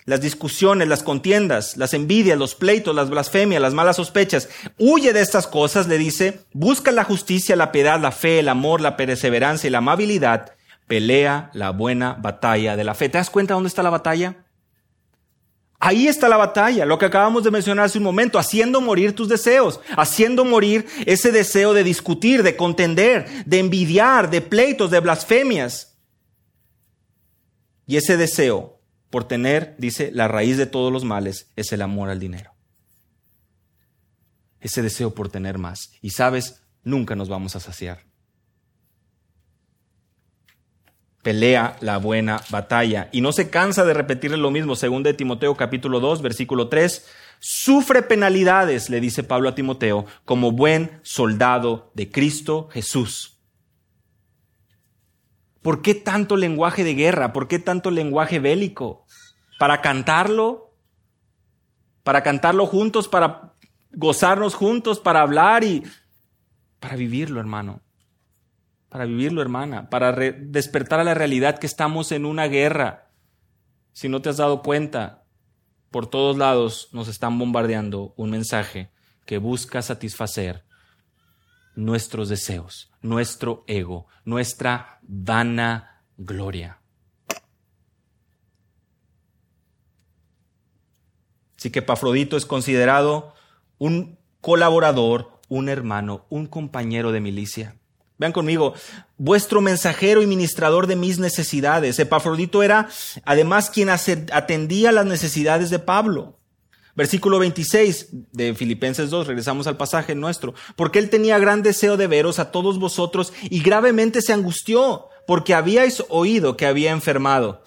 las discusiones, las contiendas, las envidias, los pleitos, las blasfemias, las malas sospechas. Huye de estas cosas, le dice, busca la justicia, la piedad, la fe, el amor, la perseverancia y la amabilidad. Pelea la buena batalla de la fe. ¿Te das cuenta dónde está la batalla? Ahí está la batalla, lo que acabamos de mencionar hace un momento, haciendo morir tus deseos, haciendo morir ese deseo de discutir, de contender, de envidiar, de pleitos, de blasfemias. Y ese deseo por tener, dice, la raíz de todos los males es el amor al dinero. Ese deseo por tener más. Y sabes, nunca nos vamos a saciar. Pelea la buena batalla. Y no se cansa de repetirle lo mismo, según de Timoteo capítulo 2, versículo 3. Sufre penalidades, le dice Pablo a Timoteo, como buen soldado de Cristo Jesús. ¿Por qué tanto lenguaje de guerra? ¿Por qué tanto lenguaje bélico? ¿Para cantarlo? ¿Para cantarlo juntos? ¿Para gozarnos juntos? ¿Para hablar y para vivirlo, hermano? Para vivirlo, hermana, para despertar a la realidad que estamos en una guerra. Si no te has dado cuenta, por todos lados nos están bombardeando un mensaje que busca satisfacer nuestros deseos, nuestro ego, nuestra vana gloria. Así que Pafrodito es considerado un colaborador, un hermano, un compañero de milicia. Vean conmigo, vuestro mensajero y ministrador de mis necesidades. Epafrodito era además quien atendía las necesidades de Pablo. Versículo 26 de Filipenses 2, regresamos al pasaje nuestro. Porque él tenía gran deseo de veros a todos vosotros y gravemente se angustió porque habíais oído que había enfermado.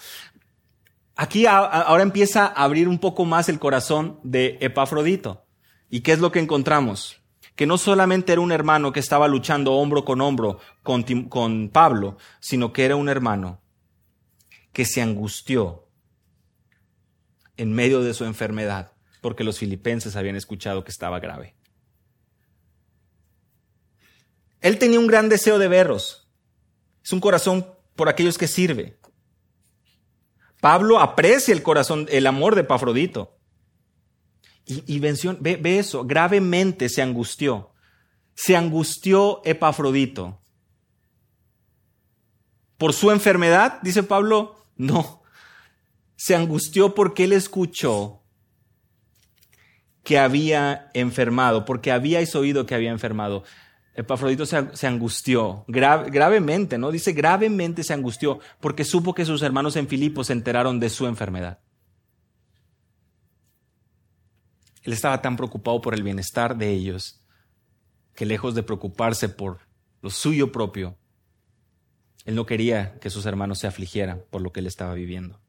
Aquí ahora empieza a abrir un poco más el corazón de Epafrodito. ¿Y qué es lo que encontramos? Que no solamente era un hermano que estaba luchando hombro con hombro con, Pablo, sino que era un hermano que se angustió en medio de su enfermedad porque los filipenses habían escuchado que estaba grave. Él tenía un gran deseo de verlos. Es un corazón por aquellos que sirve. Pablo aprecia el corazón, el amor de Pafrodito. Y, venció, ve, ve eso, gravemente se angustió. Se angustió Epafrodito. ¿Por su enfermedad? Dice Pablo. No. Se angustió porque él escuchó que había enfermado, porque habíais oído que había enfermado. Epafrodito se, angustió gravemente, ¿no? Dice gravemente se angustió porque supo que sus hermanos en Filipo se enteraron de su enfermedad. Él estaba tan preocupado por el bienestar de ellos que lejos de preocuparse por lo suyo propio, él no quería que sus hermanos se afligieran por lo que él estaba viviendo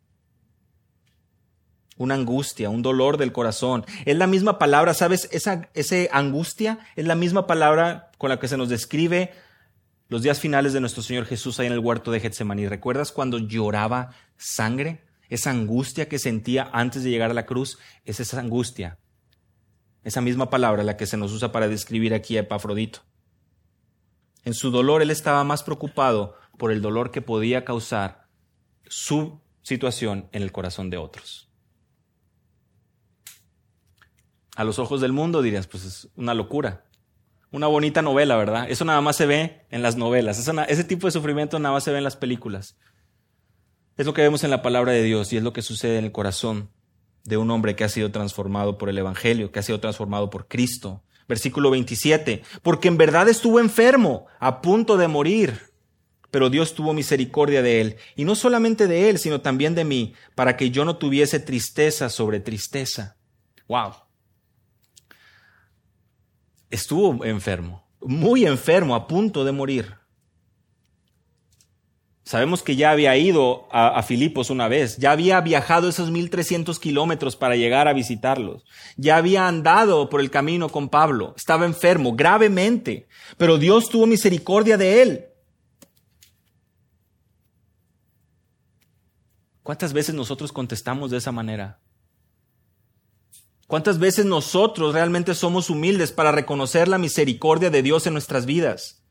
una angustia, un dolor del corazón. Es la misma palabra, ¿sabes? Esa, angustia es la misma palabra con la que se nos describe los días finales de nuestro Señor Jesús ahí en el huerto de Getsemaní. ¿Recuerdas cuando lloraba sangre? Esa angustia que sentía antes de llegar a la cruz, es esa angustia. Esa misma palabra la que se nos usa para describir aquí a Epafrodito. En su dolor él estaba más preocupado por el dolor que podía causar su situación en el corazón de otros. A los ojos del mundo dirías, pues es una locura. Una bonita novela, ¿verdad? Eso nada más se ve en las novelas. ese tipo de sufrimiento nada más se ve en las películas. Es lo que vemos en la palabra de Dios y es lo que sucede en el corazón de un hombre que ha sido transformado por el Evangelio, que ha sido transformado por Cristo. Versículo 27. Porque en verdad estuvo enfermo, a punto de morir. Pero Dios tuvo misericordia de él, y no solamente de él, sino también de mí, para que yo no tuviese tristeza sobre tristeza. Wow estuvo enfermo, muy enfermo, a punto de morir. Sabemos que ya había ido a, Filipos una vez, ya había viajado esos 1300 kilómetros para llegar a visitarlos, ya había andado por el camino con Pablo, estaba enfermo gravemente, pero Dios tuvo misericordia de él. ¿Cuántas veces nosotros contestamos de esa manera? ¿Cuántas veces nosotros realmente somos humildes para reconocer la misericordia de Dios en nuestras vidas?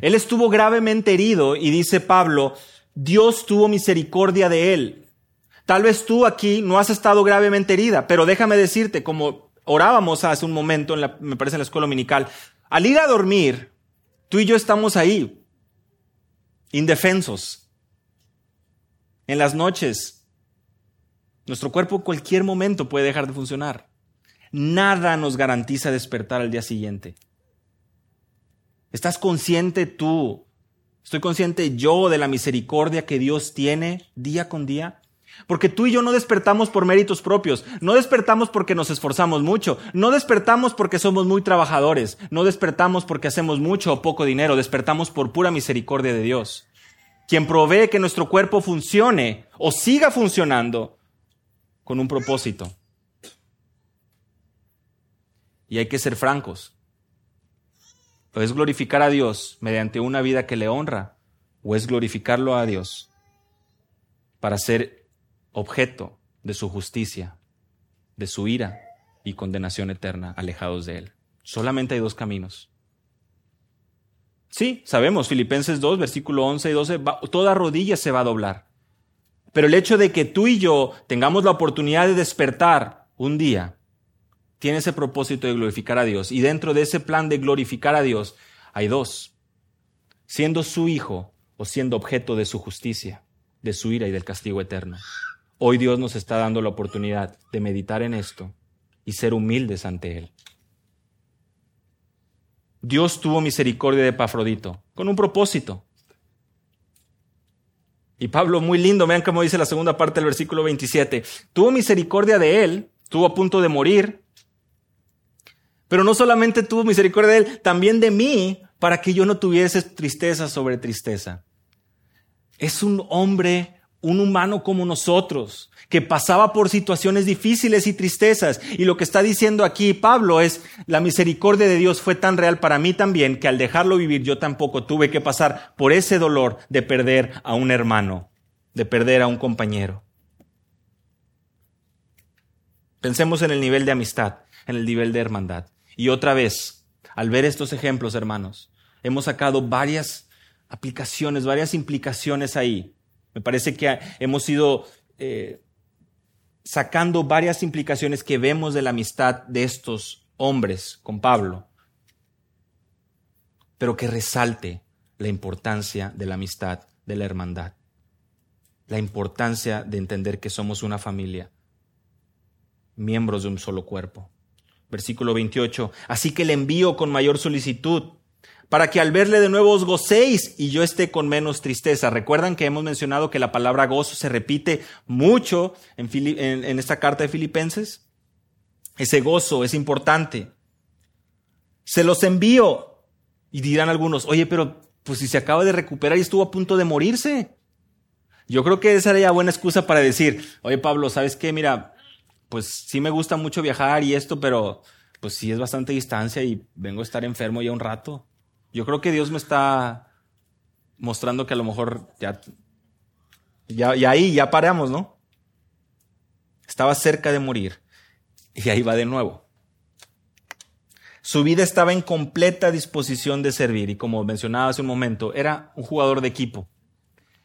Él estuvo gravemente herido y dice Pablo, Dios tuvo misericordia de él. Tal vez tú aquí no has estado gravemente herida, pero déjame decirte, como orábamos hace un momento, en la, me parece en la escuela dominical, al ir a dormir, tú y yo estamos ahí, indefensos. En las noches nuestro cuerpo en cualquier momento puede dejar de funcionar. Nada nos garantiza despertar al día siguiente. ¿Estás consciente tú? ¿Estoy consciente yo de la misericordia que Dios tiene día con día? Porque tú y yo no despertamos por méritos propios, no despertamos porque nos esforzamos mucho, no despertamos porque somos muy trabajadores, no despertamos porque hacemos mucho o poco dinero, despertamos por pura misericordia de Dios, quien provee que nuestro cuerpo funcione o siga funcionando con un propósito. Y hay que ser francos. Es glorificar a Dios mediante una vida que le honra, o es glorificarlo a Dios para ser objeto de su justicia, de su ira y condenación eterna, alejados de Él. Solamente hay dos caminos. Sí, sabemos, Filipenses 2, versículo 11 y 12, toda rodilla se va a doblar. Pero el hecho de que tú y yo tengamos la oportunidad de despertar un día, tiene ese propósito de glorificar a Dios. Y dentro de ese plan de glorificar a Dios hay dos. Siendo su hijo o siendo objeto de su justicia, de su ira y del castigo eterno. Hoy Dios nos está dando la oportunidad de meditar en esto y ser humildes ante Él. Dios tuvo misericordia de Epafrodito con un propósito. Y Pablo, muy lindo, vean cómo dice la segunda parte del versículo 27. Tuvo misericordia de él, estuvo a punto de morir, pero no solamente tuvo misericordia de él, también de mí, para que yo no tuviese tristeza sobre tristeza. Es un hombre, un humano como nosotros, que pasaba por situaciones difíciles y tristezas. Y lo que está diciendo aquí Pablo es, la misericordia de Dios fue tan real para mí también que al dejarlo vivir yo tampoco tuve que pasar por ese dolor de perder a un hermano, de perder a un compañero. Pensemos en el nivel de amistad, en el nivel de hermandad. Y otra vez, al ver estos ejemplos, hermanos, hemos sacado varias aplicaciones, varias implicaciones ahí. Me parece que hemos ido eh, sacando varias implicaciones que vemos de la amistad de estos hombres con Pablo, pero que resalte la importancia de la amistad, de la hermandad, la importancia de entender que somos una familia, miembros de un solo cuerpo. Versículo 28, así que le envío con mayor solicitud para que al verle de nuevo os gocéis y yo esté con menos tristeza. Recuerdan que hemos mencionado que la palabra gozo se repite mucho en, esta carta de Filipenses. Ese gozo es importante. Se los envío. Y dirán algunos, oye, pero pues si se acaba de recuperar y estuvo a punto de morirse. Yo creo que esa sería buena excusa para decir, oye Pablo, ¿sabes qué? Mira, pues sí me gusta mucho viajar y esto, pero pues sí es bastante distancia y vengo a estar enfermo ya un rato. Yo creo que Dios me está mostrando que a lo mejor ya, ya, ahí ya paramos, ¿no? Estaba cerca de morir y ahí va de nuevo. Su vida estaba en completa disposición de servir y como mencionaba hace un momento, era un jugador de equipo.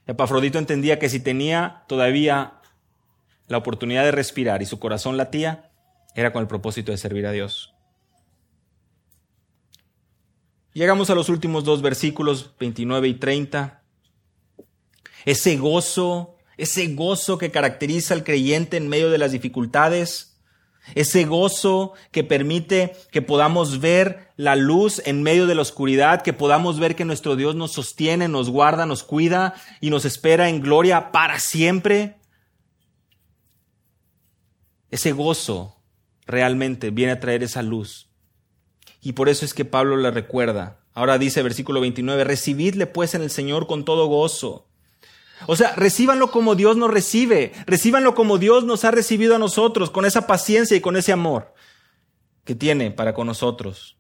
Epafrodito entendía que si tenía todavía la oportunidad de respirar y su corazón latía, era con el propósito de servir a Dios. Llegamos a los últimos dos versículos, 29 y 30. Ese gozo, ese gozo que caracteriza al creyente en medio de las dificultades, ese gozo que permite que podamos ver la luz en medio de la oscuridad, que podamos ver que nuestro Dios nos sostiene, nos guarda, nos cuida y nos espera en gloria para siempre. Ese gozo realmente viene a traer esa luz y por eso es que Pablo le recuerda. Ahora dice versículo 29, recibidle pues en el Señor con todo gozo. O sea, recíbanlo como Dios nos recibe, recíbanlo como Dios nos ha recibido a nosotros, con esa paciencia y con ese amor que tiene para con nosotros.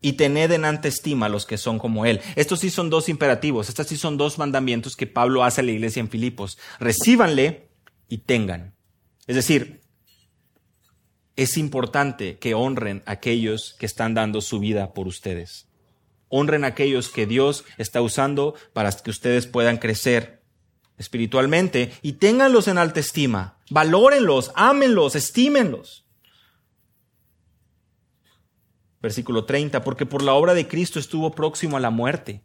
Y tened en ante estima a los que son como Él. Estos sí son dos imperativos, estos sí son dos mandamientos que Pablo hace a la iglesia en Filipos. Recíbanle y tengan. Es decir, es importante que honren a aquellos que están dando su vida por ustedes. Honren a aquellos que Dios está usando para que ustedes puedan crecer espiritualmente y ténganlos en alta estima. Valórenlos, ámenlos, estímenlos. Versículo 30, porque por la obra de Cristo estuvo próximo a la muerte,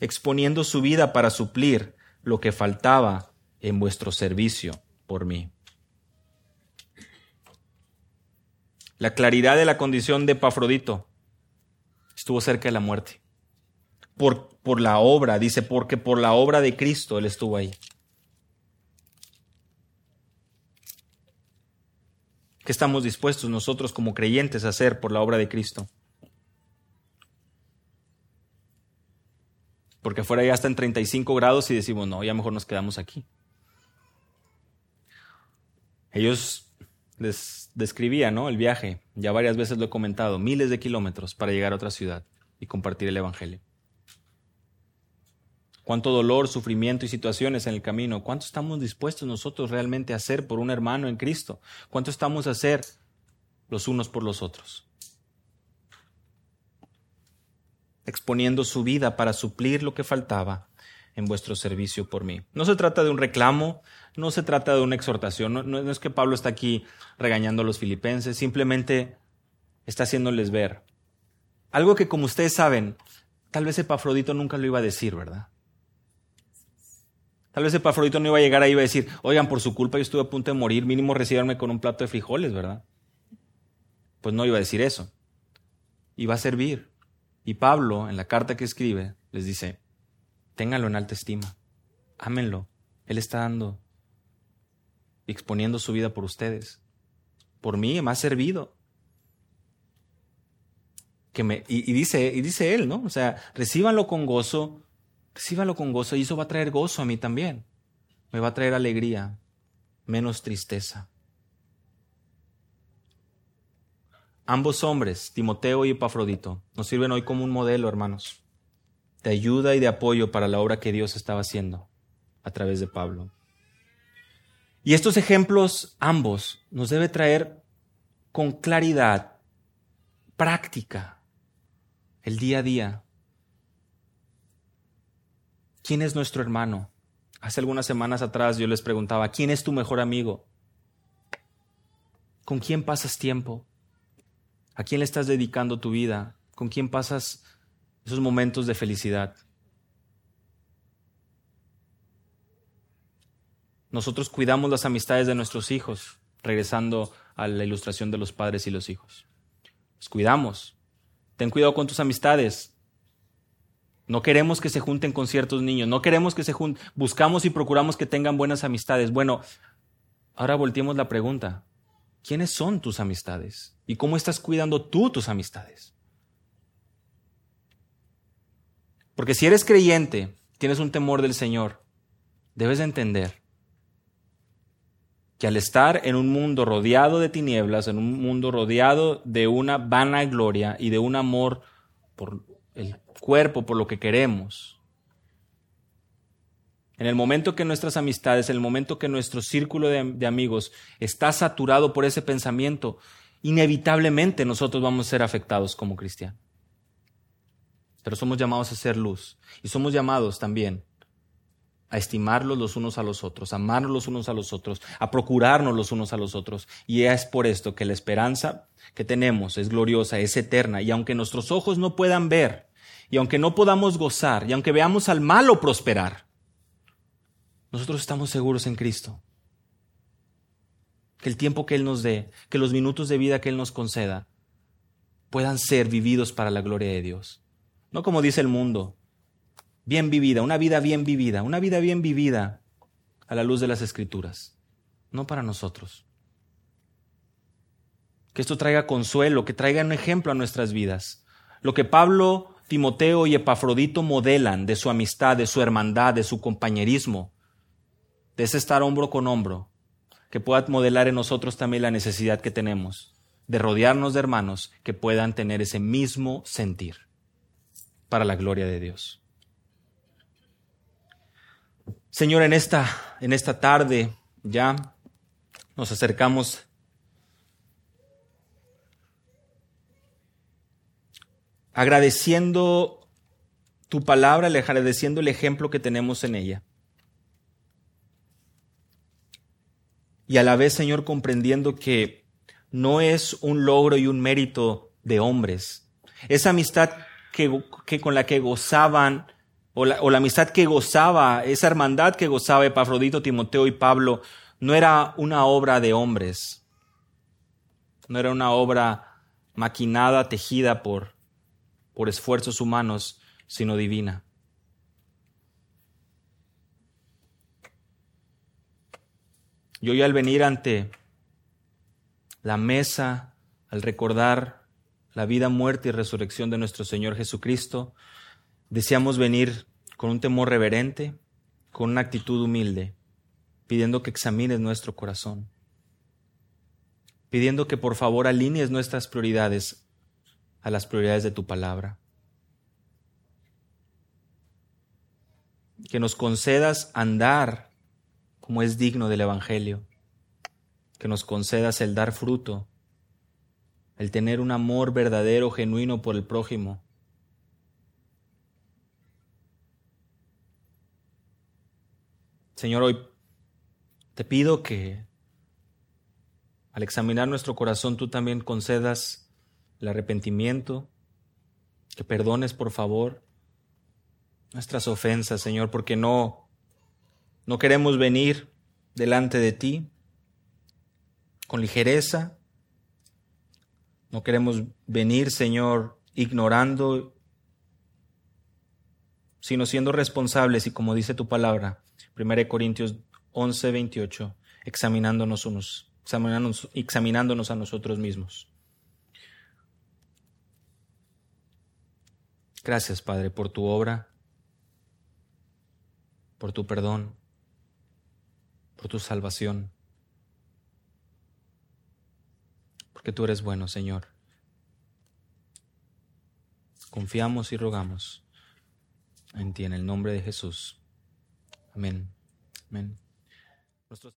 exponiendo su vida para suplir lo que faltaba en vuestro servicio por mí. La claridad de la condición de Epafrodito estuvo cerca de la muerte. Por, por la obra, dice, porque por la obra de Cristo él estuvo ahí. ¿Qué estamos dispuestos nosotros como creyentes a hacer por la obra de Cristo? Porque fuera ya está en 35 grados y decimos, no, ya mejor nos quedamos aquí. Ellos les describía, ¿no? El viaje, ya varias veces lo he comentado, miles de kilómetros para llegar a otra ciudad y compartir el Evangelio. Cuánto dolor, sufrimiento y situaciones en el camino. ¿Cuánto estamos dispuestos nosotros realmente a hacer por un hermano en Cristo? ¿Cuánto estamos a hacer los unos por los otros? Exponiendo su vida para suplir lo que faltaba en vuestro servicio por mí. No se trata de un reclamo, no se trata de una exhortación, no, es que Pablo está aquí regañando a los filipenses, simplemente está haciéndoles ver algo que como ustedes saben, tal vez Epafrodito nunca lo iba a decir, ¿verdad? Tal vez Epafrodito no iba a llegar ahí y iba a decir, oigan, por su culpa yo estuve a punto de morir, mínimo recibirme con un plato de frijoles, ¿verdad? Pues no iba a decir eso. Iba a servir. Y Pablo, en la carta que escribe, les dice, ténganlo en alta estima, ámenlo. Él está dando exponiendo su vida por ustedes. Por mí me ha servido. Que me, y, dice, y dice él, ¿no? O sea, recíbanlo con gozo, recíbanlo con gozo y eso va a traer gozo a mí también. Me va a traer alegría, menos tristeza. Ambos hombres, Timoteo y Epafrodito, nos sirven hoy como un modelo, hermanos, de ayuda y de apoyo para la obra que Dios estaba haciendo a través de Pablo. Y estos ejemplos, ambos, nos debe traer con claridad, práctica, el día a día. ¿Quién es nuestro hermano? Hace algunas semanas atrás yo les preguntaba, ¿quién es tu mejor amigo? ¿Con quién pasas tiempo? ¿A quién le estás dedicando tu vida? ¿Con quién pasas esos momentos de felicidad? Nosotros cuidamos las amistades de nuestros hijos, regresando a la ilustración de los padres y los hijos. Los cuidamos. Ten cuidado con tus amistades. No queremos que se junten con ciertos niños, no queremos que se junten, buscamos y procuramos que tengan buenas amistades. Bueno, ahora volteemos la pregunta. ¿Quiénes son tus amistades? ¿Y cómo estás cuidando tú tus amistades? Porque si eres creyente, tienes un temor del Señor, debes entender que al estar en un mundo rodeado de tinieblas, en un mundo rodeado de una vana gloria y de un amor por el cuerpo, por lo que queremos, en el momento que nuestras amistades, en el momento que nuestro círculo de, de, amigos está saturado por ese pensamiento, inevitablemente nosotros vamos a ser afectados como cristianos. Pero somos llamados a ser luz y somos llamados también a estimarlos los unos a los otros, a amarnos los unos a los otros, a procurarnos los unos a los otros. Y es por esto que la esperanza que tenemos es gloriosa, es eterna. Y aunque nuestros ojos no puedan ver, y aunque no podamos gozar, y aunque veamos al malo prosperar, nosotros estamos seguros en Cristo. Que el tiempo que Él nos dé, que los minutos de vida que Él nos conceda, puedan ser vividos para la gloria de Dios. No como dice el mundo, bien vivida, una vida bien vivida, una vida bien vivida a la luz de las escrituras, no para nosotros. Que esto traiga consuelo, que traiga un ejemplo a nuestras vidas. Lo que Pablo, Timoteo y Epafrodito modelan de su amistad, de su hermandad, de su compañerismo, de ese estar hombro con hombro, que pueda modelar en nosotros también la necesidad que tenemos de rodearnos de hermanos que puedan tener ese mismo sentir para la gloria de Dios. Señor, en esta, en esta tarde ya nos acercamos agradeciendo tu palabra, agradeciendo el ejemplo que tenemos en ella. Y a la vez, Señor, comprendiendo que no es un logro y un mérito de hombres. Esa amistad que, con la que gozaban o la, amistad que gozaba, esa hermandad que gozaba Epafrodito, Timoteo y Pablo, no era una obra de hombres, no era una obra maquinada, tejida por, por esfuerzos humanos, sino divina. Y hoy al venir ante la mesa, al recordar la vida, muerte y resurrección de nuestro Señor Jesucristo, Deseamos venir con un temor reverente, con una actitud humilde, pidiendo que examines nuestro corazón, pidiendo que por favor alinees nuestras prioridades a las prioridades de tu palabra. Que nos concedas andar como es digno del Evangelio, que nos concedas el dar fruto, el tener un amor verdadero, genuino por el prójimo, Señor, hoy te pido que al examinar nuestro corazón tú también concedas el arrepentimiento, que perdones por favor nuestras ofensas, Señor, porque no No queremos venir delante de ti con ligereza. No queremos venir, Señor, ignorando, sino siendo responsables y como dice tu palabra, 1 Corintios 11, 28, examinándonos unos, examinándonos, examinándonos a nosotros mismos. Gracias, Padre, por tu obra, por tu perdón, por tu salvación. Porque tú eres bueno, Señor. Confiamos y rogamos en ti, en el nombre de Jesús. Amén. Amén.